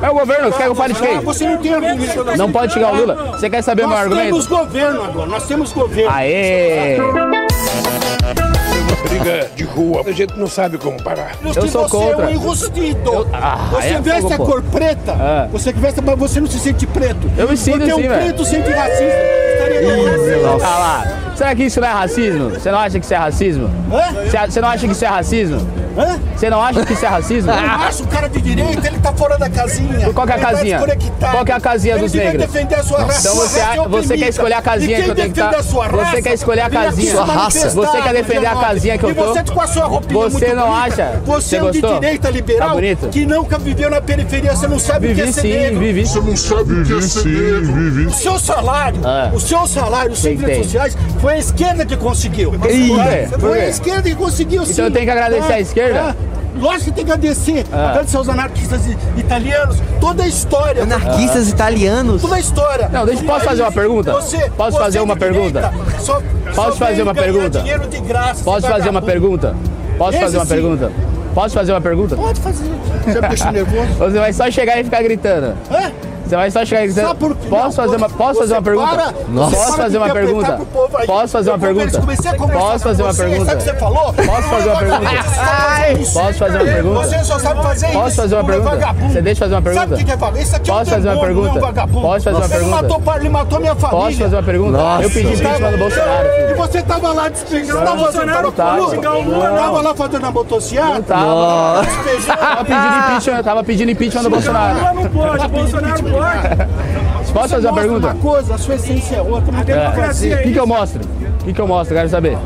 É o governo, você quer que eu fale de quem? Você não tem argumento. Não pode xingar o Lula. Você quer saber meu Nós argumento? temos governo agora, nós temos governo. Aê! briga de rua, a gente não sabe como parar. Eu sou você contra. é um enrustido. Ah, você é veste a cor preta, Ah. você que veste, mas você não se sente preto. Eu me sinto Porque assim, um velho. preto sente racista. Estaria com Ah lá. Será que isso não é racismo? Você não acha que isso é racismo? Hã? Você- Você não acha que isso é racismo? Hã? Você não acha que isso é racismo? Eu acho o cara de direita, ele tá fora da casinha. Qual que é a tá casinha? Qual que é a casinha Ele dos negros? defender a sua raça. Então sua você, raça é você quer escolher a casinha E que eu tenho que estar. a sua Você quer escolher a casinha. Sua raça. Você quer defender a 9. casinha que eu E tô? você com a sua roupinha Você não bonita. acha? Você Você é um de direita liberal Tá que nunca viveu na periferia, você não sabe o que Vivi é ser sim, negro. vivi. não sabe o que é ser negro. O seu salário, Ah. o seu salário, os seus Tem, direitos tem. sociais, foi a esquerda que conseguiu. Quê? Por Foi a esquerda que conseguiu, sim. Então eu tenho que agradecer a esquerda? Ah, Lógico que tem que agradecer. Ah. Agradecer aos anarquistas italianos, toda a história. Anarquistas italianos. Toda a história. Não, deixa- posso fazer uma pergunta? Você- Posso você fazer uma pergunta? só- Posso só fazer uma pergunta? dinheiro de graça, Posso fazer uma pergunta? Posso Esse fazer uma sim. pergunta? Posso fazer uma pergunta? Pode fazer. Você me deixa nervoso. Você vai só chegar e ficar gritando. Hã? Você vai só chegar e gritando. Sabe por quê? Posso Não, fazer uma, posso fazer uma pergunta? para- Nossa. Posso fazer uma pergunta? Posso fazer uma pergunta? Posso fazer uma pergunta? Sabe o que você falou? Posso fazer uma pergunta? Posso fazer uma pergunta? Você só sabe fazer isso. Posso fazer uma Lula é pergunta? Você deixa fazer uma pergunta? Sabe o que é vagabundo? Isso aqui é Posso fazer uma não pergunta? Posso fazer uma pergunta? Ele matou o ele matou minha família. Posso fazer uma pergunta? Eu pedi impeachment do Bolsonaro, E você tava lá despejando a Bolsonaro tava. Você tava lá fazendo a motocicleta? Tava. Despejando. Tava tava pedindo impeachment do Bolsonaro. não pode, Bolsonaro pode. Posso fazer uma pergunta? Uma coisa, a sua essência é outra. Tem É. democracia. O que, que eu mostro? O que, que eu mostro? Quero saber.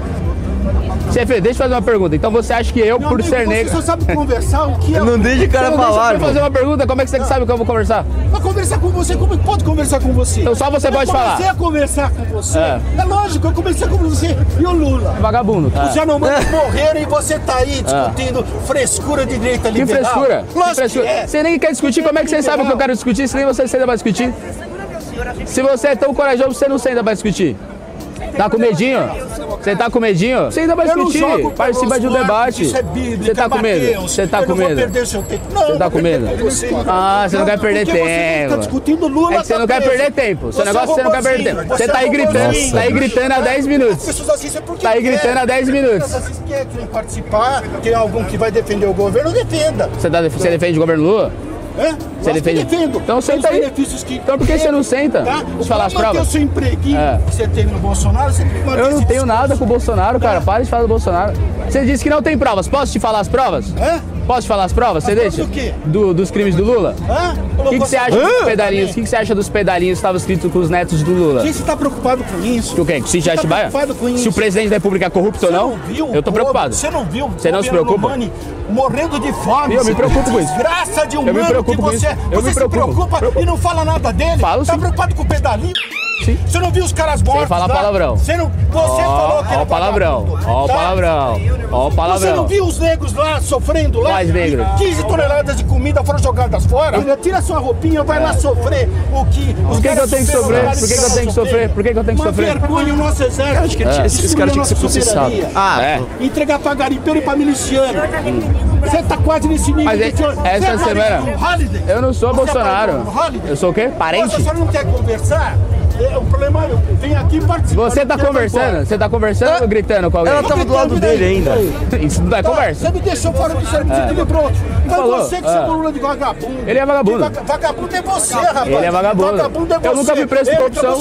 CF, deixa eu fazer uma pergunta. Então você acha que eu, Meu por amigo, ser você negro. só sabe conversar o que é. Não deixa o cara deixa falar, eu fazer uma pergunta, como é que você sabe que eu vou conversar? Pra conversar com você, como que pode conversar com você? Então só você eu pode falar. comecei a conversar com você. É. É. lógico, eu comecei com você e o Lula. Vagabundo. Os Yanomamis morreram e você tá aí discutindo frescura de direita Que liberal. frescura? Que Lógico frescura. que é. Você nem quer discutir, como é que você sabe o que eu quero discutir se nem você senta pra discutir? Se você é tão corajoso, você não senta pra discutir. Tá com medinho? Você tá com medinho? Pra Eu não discutir. Participa de um debate. Isso é Você tá com medo? Mateus. Você tá com medo? perder seu tempo. Não, Você tá com medo? você. Ah, você não quer perder Você tempo. tá discutindo Lula É que você tá não quer perder tempo. Seu Você negócio é você não quer perder tempo. você Você tá é aí gritando, tá aí gritando há 10 As minutos. Tá aí gritando há 10 minutos. Querem participar, tem algum que vai defender o governo, defenda. Você, tá, você defende o governo Lula? É? Lógico que defende- defendo. Então Tem senta aí. benefícios que Então por que você não senta? Tá? Falar as provas. o seu empreguinho É. que você teve no Bolsonaro, você tem que Eu não tenho discurso. nada com o Bolsonaro, cara. Para de falar do Bolsonaro. Você disse que não tem provas. Posso te falar as provas? Hã? Posso te falar as provas? Você deixa? do quê? Do- dos crimes do Lula? Hã? O que, que você acha dos pedalinhos? O que, que você acha dos pedalinhos que estavam escritos com os netos do Lula? Quem você tá preocupado com isso? O quê? Com o Você tá Atibaia? preocupado com Se isso? o presidente da República é corrupto ou Você não? viu Eu tô preocupado. Você não viu? Você não se preocupa? Morrendo de fome. Eu me preocupo com isso. Desgraça de Eu me humano preocupo que com você, isso. Eu você me se preocupo. preocupa e não fala nada dele. Falo tá sim. preocupado com o pedalinho? Sim. Você não viu os caras mortos? falar lá? palavrão. Você não. Você falou que Ó era o palavrão. Ó o tá? palavrão. Ó o Você palavrão. não viu os negros lá sofrendo lá? Quais negros? 15 toneladas de comida foram jogadas fora. Filha, Tira sua roupinha, vai lá sofrer o que. Os Por que, que eu caras tenho que sofrer? Por que, que eu tenho que sofrer? Por que, que eu tenho que Uma sofrer? vergonha o nosso exército. acho que esse- esse Destruiu cara tinha que ser nossa processado. soberania. Ah, É. Entregar pra garimpeiro e pra miliciano. Você tá quase nesse nível. Mas é- senhor. essa é semana-? Eu não sou é Bolsonaro. Eu sou o quê? Parente? Você não quer conversar? É, o problema é, vem aqui participar. Você tá conversando? Você tá conversando ou gritando com alguém? Ela tava do lado dele ainda. Isso não é Tá, conversa. Você me deixou fora do serviço é. de pronto. Foi Falou, você que é. chamou Lula de vagabundo. Ele é vagabundo. Vagabundo é você, rapaz. Ele é vagabundo. Vagabundo é você. Eu nunca fui preso por corrupção.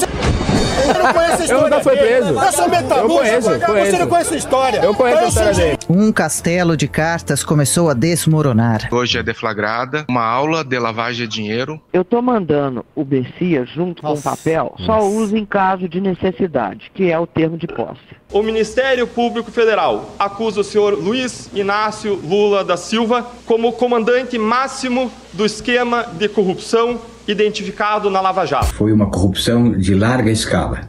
Você... Não conhece a história nunca fui dele. preso. Eu. Eu conheço, Você conheço. não conhece a história. Eu conheço a sou história dele. Um castelo de cartas começou a desmoronar. Hoje é deflagrada uma aula de lavagem de dinheiro. Eu tô mandando o Bessia junto com o papel, só usa em caso de necessidade, que é o termo de posse. O Ministério Público Federal acusa o senhor Luiz Inácio Lula da Silva como comandante máximo do esquema de corrupção identificado na Lava Jato. Foi uma corrupção de larga escala,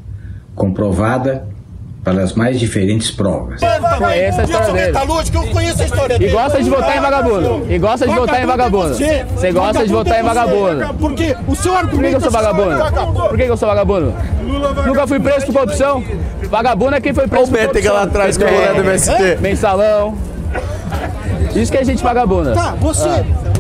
comprovada pelas mais diferentes provas. Conheço a Eu história dele. metalúrgico, eu conheço a história E gosta de votar em vagabundo. E gosta de votar em vagabundo. é Você gosta de votar em vagabundo. Porque o seu Por que, argumento que eu sou é vagabundo? Por que, que eu sou vagabundo? Nunca fui preso por corrupção. Vagabundo é quem foi preso Olha o por corrupção. Métega lá atrás com a mulher do MST. Mensalão. Isso que é gente vagabunda. Tá, você,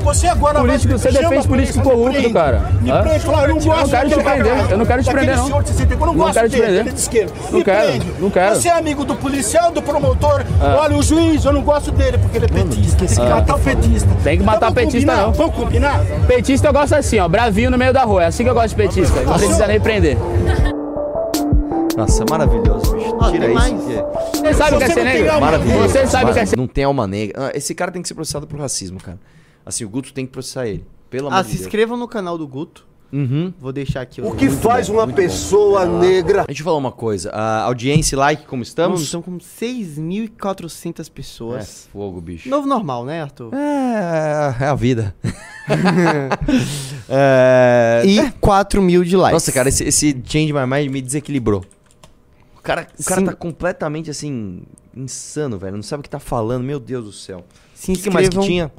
você agora Político, você defende político corrupto, cara. Me Hã? prende, fala, eu não gosto não quero te prender, eu não quero te prender, não. senhor de 65, eu não Não gosto quero te dele, prender. ele é de esquerda. Não Me quero, prende. não quero. Você é amigo do policial, do promotor. Ah. Olha, o juiz, eu não gosto dele porque ele é petista. Tem que Ah. matar o petista. Tem que Então matar vamos petista, combinar? não. Vamos combinar? Petista eu gosto assim, ó, bravinho no meio da rua. É assim que eu gosto de petista. Não precisa nem prender. Nossa, maravilhoso, bicho. Ó, Tira isso. que- Você sabe o que é ser negro? Maravilhoso. Você sabe o que é ser Não tem alma negra. Ah, Esse cara tem que ser processado por racismo, cara. Assim, o Guto tem que processar ele. Pelo amor Ah, de se Deus. inscrevam no canal do Guto. Uhum. Vou deixar aqui. O que faz uma pessoa negra? Deixa eu falar uma coisa. A audiência e like, como estamos? Estão com 6.400 É pessoas. fogo, bicho. Novo normal, né, Arthur? É, é a vida. é... E 4 mil de likes. Nossa, cara, esse, esse Change My Mind me desequilibrou. O cara, o cara Sim. tá completamente assim, insano, velho. Não sabe o que tá falando, meu Deus do céu. Se O que mais que inscrevam. tinha?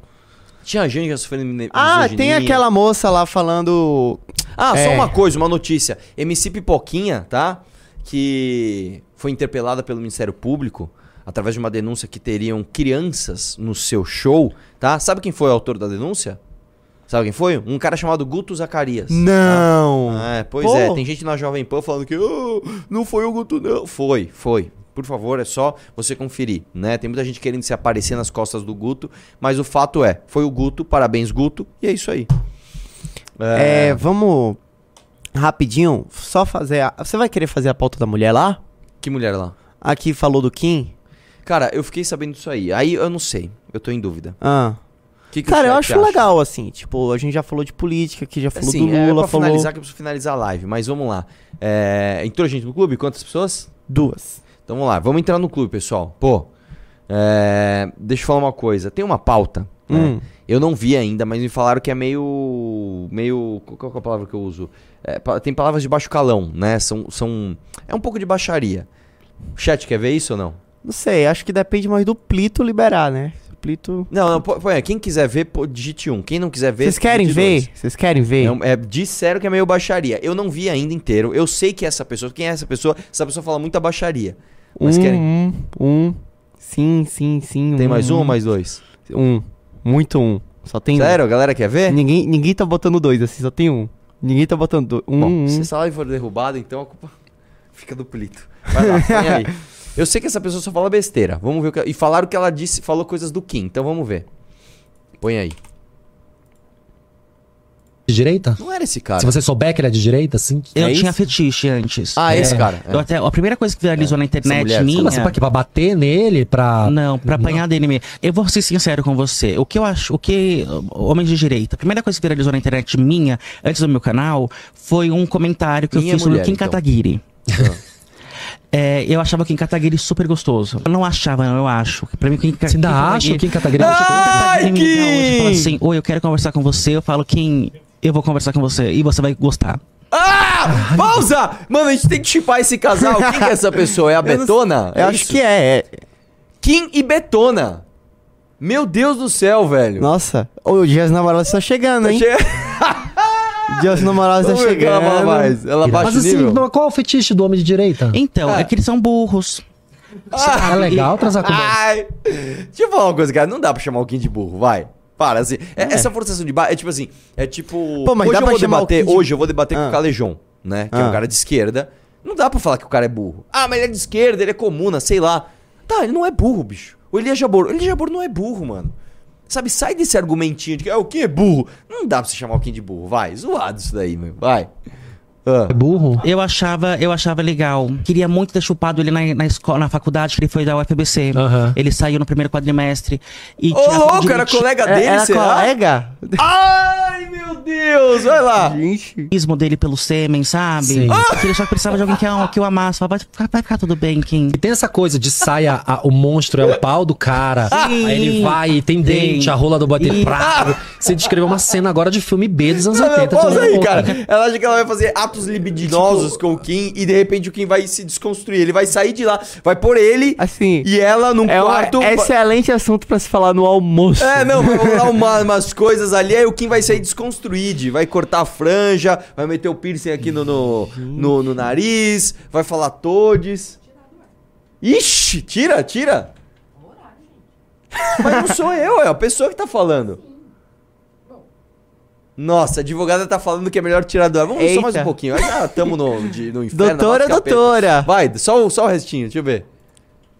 Tinha gente já sofrendo mine- Ah, misoginia. tem aquela moça lá falando. Ah, só É. uma coisa, uma notícia. MC Pipoquinha, tá? Que foi interpelada pelo Ministério Público através de uma denúncia que teriam crianças no seu show, tá? Sabe quem foi o autor da denúncia? Sabe quem foi? Um cara chamado Guto Zacarias. Não! É, pois Pô. é. Tem gente na Jovem Pan falando que "Ah, não foi o Guto, não. Foi, foi. Por favor, é só você conferir, né? Tem muita gente querendo se aparecer nas costas do Guto, mas o fato é, foi o Guto, parabéns Guto, e é isso aí. É, vamos. Rapidinho, só fazer. A... Você vai querer fazer a pauta da mulher lá? Que mulher lá? Aqui falou do Kim? Cara, eu fiquei sabendo disso aí. Aí eu não sei, eu tô em dúvida. Ah. Que que Cara, eu acho legal, assim. Tipo, a gente já falou de política, que já falou Assim, do é Lula, pra falou. finalizar que eu preciso finalizar a live, mas vamos lá. É, entrou gente no clube? Quantas pessoas? Duas. Então vamos lá, vamos entrar no clube, pessoal. Pô, é, deixa eu falar uma coisa. Tem uma pauta. né? Hum. Eu não vi ainda, mas me falaram que é meio. meio. Qual é a palavra que eu uso? É, tem palavras de baixo calão, né? São, são. É um pouco de baixaria. O chat quer ver isso ou não? Não sei, acho que depende mais do Plito liberar, né? Plito. Não, não, pô- aí. Quem quiser ver, pô, digite um. Quem não quiser ver. Vocês querem ver? Vocês querem ver? Não, é, disseram que é meio baixaria. Eu não vi ainda inteiro. Eu sei que essa pessoa. Quem é essa pessoa? Essa pessoa fala muita baixaria. Mas um, querem. um, um. Sim, sim, sim. Tem mais um ou mais dois? Um. Muito um. Só tem Sério? um. A galera quer ver? Ninguém, ninguém tá botando dois, assim, só tem um. Ninguém tá botando dois. Um, Bom, um. se essa live for derrubada, então a culpa fica do Plito. Vai lá, põe aí. Eu sei que essa pessoa só fala besteira. Vamos ver o que. E falaram que ela disse, falou coisas do Kim, então vamos ver. Põe aí. De direita? Não era esse cara. Se você souber que ele é de direita, sim. Eu É tinha isso? fetiche antes. Ah, É. esse cara. é. Eu até, a primeira coisa que viralizou na internet mulher, minha. Mas pra quê? Pra bater nele? Pra. Não, pra apanhar dele mesmo. Eu vou ser sincero com você. O que eu acho, o que. Homem de direita, a primeira coisa que viralizou na internet minha, antes do meu canal, foi um comentário que Minha eu fiz sobre mulher, o Kim então. Kataguiri. É, eu achava o Kim Kataguiri super gostoso. Eu não achava, não, eu acho. Pra mim, o Kim, Ka- Você ainda Kim acha o Kim Kataguiri? Eu acho que o Kim Kataguiri liga Kim! hoje fala assim, oi, eu quero conversar com você. Eu falo, Kim, eu vou conversar com você e você vai gostar. Ah! Pausa! Mano, a gente tem que chipar esse casal. Quem que é essa pessoa? É a Eu não- Betona? Eu É acho isso? que é, é. Kim e Betona. Meu Deus do céu, velho. Nossa, o Dias Namorados tá chegando, hein? Chega- Dias Namorados tá chegando. mais. Ela baixa Mas assim, nível? qual é o fetiche do homem de direita? Então, é que eles são burros. É legal transar com Ai, deixa eu falar uma coisa, cara. Não dá pra chamar o Kim de burro, vai. Para, assim. É- Essa forçação de barra é tipo assim. É tipo. Pô, mas hoje dá eu pra vou chamar o debater. Kim de- Hoje eu vou debater com Ah. o Calejon, né? Que é um Ah. cara de esquerda. Não dá pra falar que o cara é burro. Ah, mas ele é de esquerda, ele é comuna, sei lá. Tá, ele não é burro, bicho. O Elias Jabor. O Elias Jabor não é burro, mano. Sabe, sai desse argumentinho de que ah, o é burro. Não dá pra você chamar o Kim de burro. Vai, zoado isso daí, meu. Vai. Ah. É burro? Eu achava, eu achava legal. Queria muito ter chupado ele na, na escola, na faculdade, que ele foi da UFBC. Aham. Ele saiu no primeiro quadrimestre. E Ô, louco, era colega É, dele, era será? colega? Ai, meu Deus, vai lá. Gente. ismo dele pelo sêmen, sabe? Sim. Que ele só precisava de alguém que, que o amasse. Falava, vai, ficar- vai ficar tudo bem, Kim. E tem essa coisa de saia, a- o monstro é o pau do cara. Sim. Aí ele vai e tem dente, a rola do bate E- prato. Você descreveu uma cena agora de filme B dos anos Não, não, 80. pausa tô aí, cara. Ela acha que ela vai fazer atos libidinosos com o Kim e de repente o Kim vai se desconstruir. Ele vai sair de lá, vai pôr ele Assim, e ela num é um quarto. excelente assunto pra se falar no almoço. É, não, vai rolar uma- umas coisas ali, aí o Kim vai sair desconstruído, vai cortar a franja, vai meter o piercing aqui no, no, no- no nariz, vai falar todes. Ixi, tira, tira. Mas não sou eu, é a pessoa que tá falando. Nossa, a advogada tá falando que é melhor tirar do ar. Vamos só mais um Eita. pouquinho. Já tamo no, de- no inferno. Doutora, doutora. Vai, só, o- só o restinho, deixa eu ver.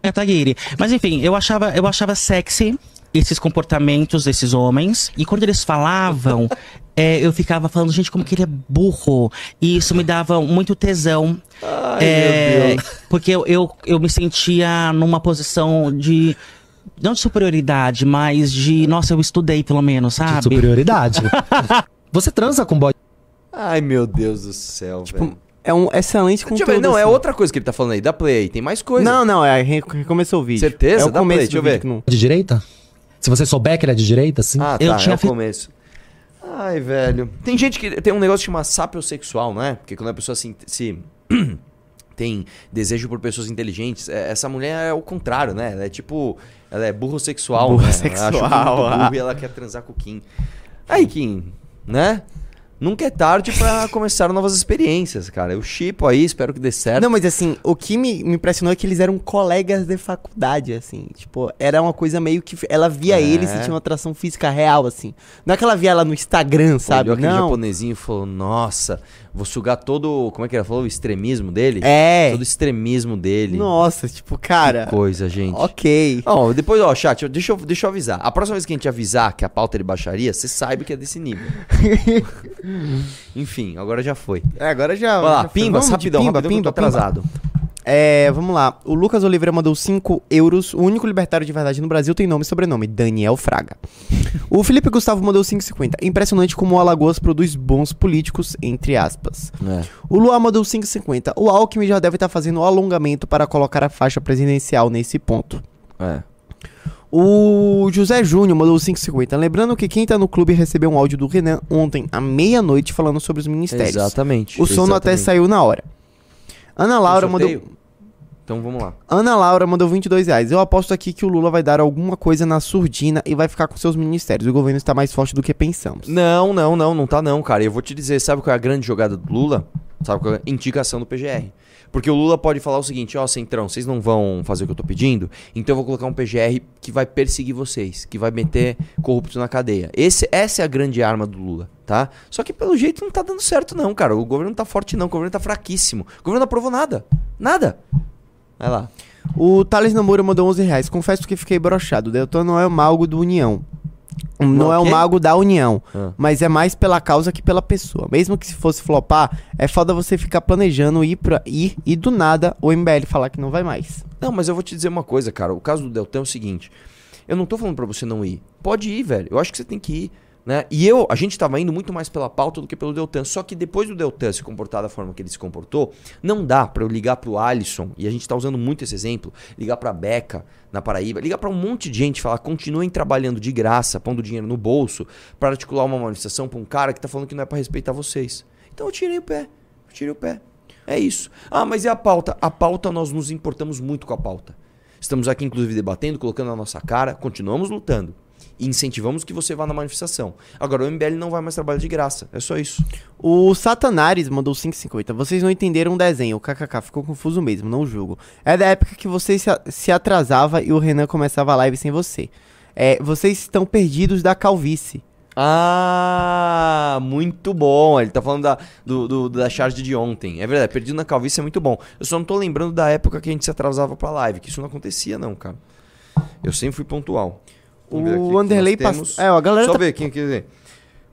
Kataguiri. Mas enfim, eu achava, eu achava sexy esses comportamentos desses homens. E quando eles falavam, é, eu ficava falando, gente, como que ele é burro. E isso me dava muito tesão. Ai, É. Porque eu, eu, eu me sentia numa posição de. Não de superioridade, mas de. Nossa, eu estudei pelo menos, sabe? De superioridade. Você transa com boy. Ai, meu Deus do céu, velho. É um excelente Deixa eu conteúdo. ver, não, é assim. outra coisa que ele tá falando aí. Dá play aí, tem mais coisa. Não, não, é re- recomeçou o vídeo. Certeza? É o Dá começo play, deixa eu ver. não... De direita? Se você souber que ele é de direita, sim. Ah, tá, Eu é tinha o fe- começo. Ai, velho. Tem gente que tem um negócio que chama sapiosexual, não é? Porque quando a pessoa se, se tem desejo por pessoas inteligentes, é- essa mulher é o contrário, né? Ela é tipo, ela é burrosexual, né? Burrosexual, Ela acha muito ah. burro e ela quer transar com o Kim. Aí, Kim, né? Nunca é tarde pra começar novas experiências, cara. Eu chipo aí, espero que dê certo. Não, mas assim, o que me, me impressionou é que eles eram colegas de faculdade, assim. Tipo, era uma coisa meio que. Ela via É. ele e sentia uma atração física real, assim. Não é que ela via ela no Instagram, sabe? Olhou aquele Não. japonesinho e falou, nossa, vou sugar todo, como é que ela falou? O extremismo dele? É. Todo o extremismo dele. Nossa, tipo, cara. Que coisa, gente. Ok. Ó, depois, ó, chat, eu- deixa eu, deixa eu avisar. A próxima vez que a gente avisar que a pauta é de baixaria, você saiba que é desse nível. Enfim, agora já foi. É, agora já. Vai lá, já rapidão, pimba, rapidão, pimba, pimba. atrasado. É, vamos lá. O Lucas Oliveira mandou 5 euros. O único libertário de verdade no Brasil tem nome e sobrenome: Daniel Fraga. o Felipe Gustavo mandou 5,50. Impressionante como o Alagoas produz bons políticos, entre aspas. É. O Luar mandou 5,50. O Alckmin já deve estar fazendo o alongamento para colocar a faixa presidencial nesse ponto. É. O José Júnior mandou 5,50. Lembrando que quem tá no clube recebeu um áudio do Renan ontem, à meia-noite, falando sobre os ministérios. Exatamente, O sono até exatamente. saiu na hora. Ana Laura mandou. Então vamos lá. Ana Laura mandou 22 reais. Eu aposto aqui que o Lula vai dar alguma coisa na surdina e vai ficar com seus ministérios. O governo está mais forte do que pensamos. Não, não, não, não tá não, cara. Eu vou te dizer, sabe qual é a grande jogada do Lula? Sabe qual é a indicação do PGR? Porque o Lula pode falar o seguinte, ó, Centrão, vocês não vão fazer o que eu tô pedindo, então eu vou colocar um PGR que vai perseguir vocês, que vai meter corrupto na cadeia. Esse, essa é a grande arma do Lula, tá? Só que pelo jeito não tá dando certo não, cara. O governo não tá forte não, o governo tá fraquíssimo. O governo não aprovou nada. Nada. Vai lá. O Thales Namoro mandou 11 reais. Confesso que fiquei brochado. Deltan não é o mago do União. Não, Não, é o mago da União. Ah. Mas é mais pela causa que pela pessoa. Mesmo que se fosse flopar, é foda você ficar planejando ir pra ir e do nada o MBL falar que não vai mais. Não, mas eu vou te dizer uma coisa, cara. O caso do Deltan é o seguinte. Eu não tô falando pra você não ir. Pode ir, velho. Eu acho que você tem que ir. Né? E eu, a gente tava indo muito mais pela pauta do que pelo Deltan. Só que depois do Deltan se comportar da forma que ele se comportou, não dá pra eu ligar pro Alisson, e a gente tá usando muito esse exemplo, ligar pra Beca na Paraíba, ligar pra um monte de gente falar, continuem trabalhando de graça, pondo dinheiro no bolso, pra articular uma manifestação pra um cara que tá falando que não é pra respeitar vocês. Então eu tirei o pé. Eu tirei o pé. É isso. Ah, mas e a pauta? A pauta nós nos importamos muito com a pauta. Estamos aqui, inclusive, debatendo, colocando a nossa cara, continuamos lutando. E incentivamos que você vá na manifestação. Agora, o MBL não vai mais trabalhar de graça. É só isso. O Satanares mandou 5,50. Vocês não entenderam o desenho. O KKK ficou confuso mesmo, não julgo. É da época que você se, atrasava e o Renan começava a live sem você. É, vocês estão perdidos da calvície. Ah, muito bom. Ele tá falando da, do, do- da charge de ontem. É verdade, perdido na calvície é muito bom. Eu só não tô lembrando da época que a gente se atrasava pra live, que isso não acontecia, não, cara. Eu sempre fui pontual. O que Anderley nós Pas- temos. É, a galera Só tá- ver quem quer dizer.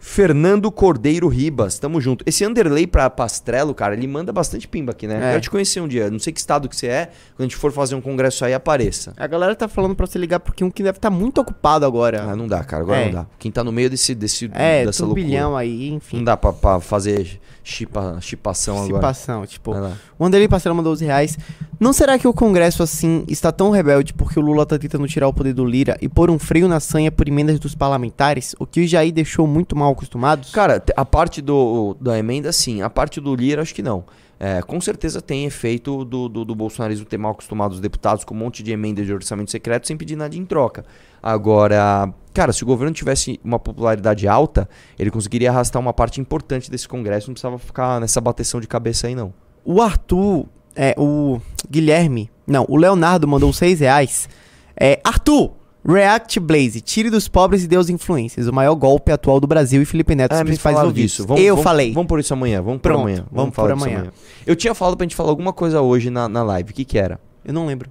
Fernando Cordeiro Ribas, tamo junto. Esse Anderley pra Pastrello, cara, ele manda bastante pimba aqui, né? É. Quero te conhecer um dia. Não sei que estado que você é. Quando a gente for fazer um congresso aí, apareça. A galera tá falando pra você ligar porque um que deve estar muito ocupado agora. Ah, não dá, cara. Agora É. não dá. Quem tá no meio desse, desse É, dessa loucura. aí, enfim. Não dá pra, pra fazer chipa, chipação agora. Participação, tipo. O Anderley Parcela mandou 12 reais. Não será que o Congresso, assim, está tão rebelde porque o Lula tá tentando tirar o poder do Lira e pôr um freio na sanha por emendas dos parlamentares? O que o Jair deixou muito mal acostumados? Cara, a parte do, da emenda, sim. A parte do Lira, acho que não. É, com certeza tem efeito do, do, do bolsonarismo ter mal acostumado os deputados com um monte de emenda de orçamento secreto sem pedir nada em troca. Agora, cara, se o governo tivesse uma popularidade alta, ele conseguiria arrastar uma parte importante desse Congresso, não precisava ficar nessa bateção de cabeça aí, não. O Arthur, é, o Guilherme, não, o Leonardo mandou 6 reais. É, Arthur, React Blaze, tire dos pobres e dê aos influências. O maior golpe atual do Brasil e Felipe Neto, os Ah, me principais ouvidos. disso. Vamos, Eu vamos- falei. Vamos por isso amanhã. Vamos por Pronto, amanhã. vamos Vamos por falar disso amanhã. amanhã. Eu tinha falado pra gente falar alguma coisa hoje na, na live. O que que era? Eu não lembro.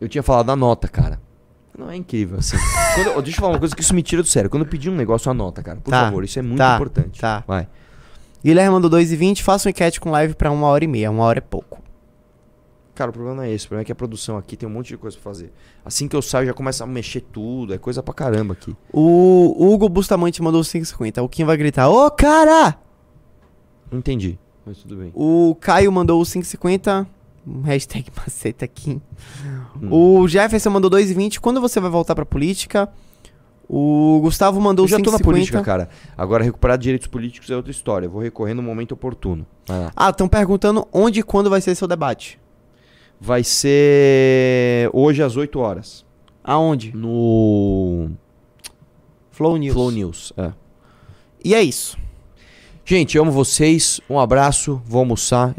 Eu tinha falado da nota, cara. Não é incrível, assim. Quando deixa eu falar uma coisa que isso me tira do sério. Quando eu pedir um negócio, anota, cara. Por Tá, favor, isso é muito tá, importante. Tá. Vai. Guilherme mandou 2,20. Faça um enquete com live pra uma hora e meia. Uma hora é pouco. Cara, o problema não é esse. O problema é que a produção aqui tem um monte de coisa pra fazer. Assim que eu saio, já começa a mexer tudo. É coisa pra caramba aqui. O Hugo Bustamante mandou 5,50. O Kim vai gritar: Ô, cara! Não entendi. Mas tudo bem. O Caio mandou 5,50. Um hashtag maceta Kim. Hum. O Jefferson mandou 2,20. Quando você vai voltar pra política? O Gustavo mandou Eu já tô na 5,50. política, cara. Agora, recuperar direitos políticos é outra história. Eu vou recorrer no momento oportuno. Ah, estão perguntando onde e quando vai ser seu debate. Vai ser hoje às 8 horas. Aonde? No Flow News. Flow News, é. E é isso. Gente, amo vocês. Um abraço. Vou almoçar.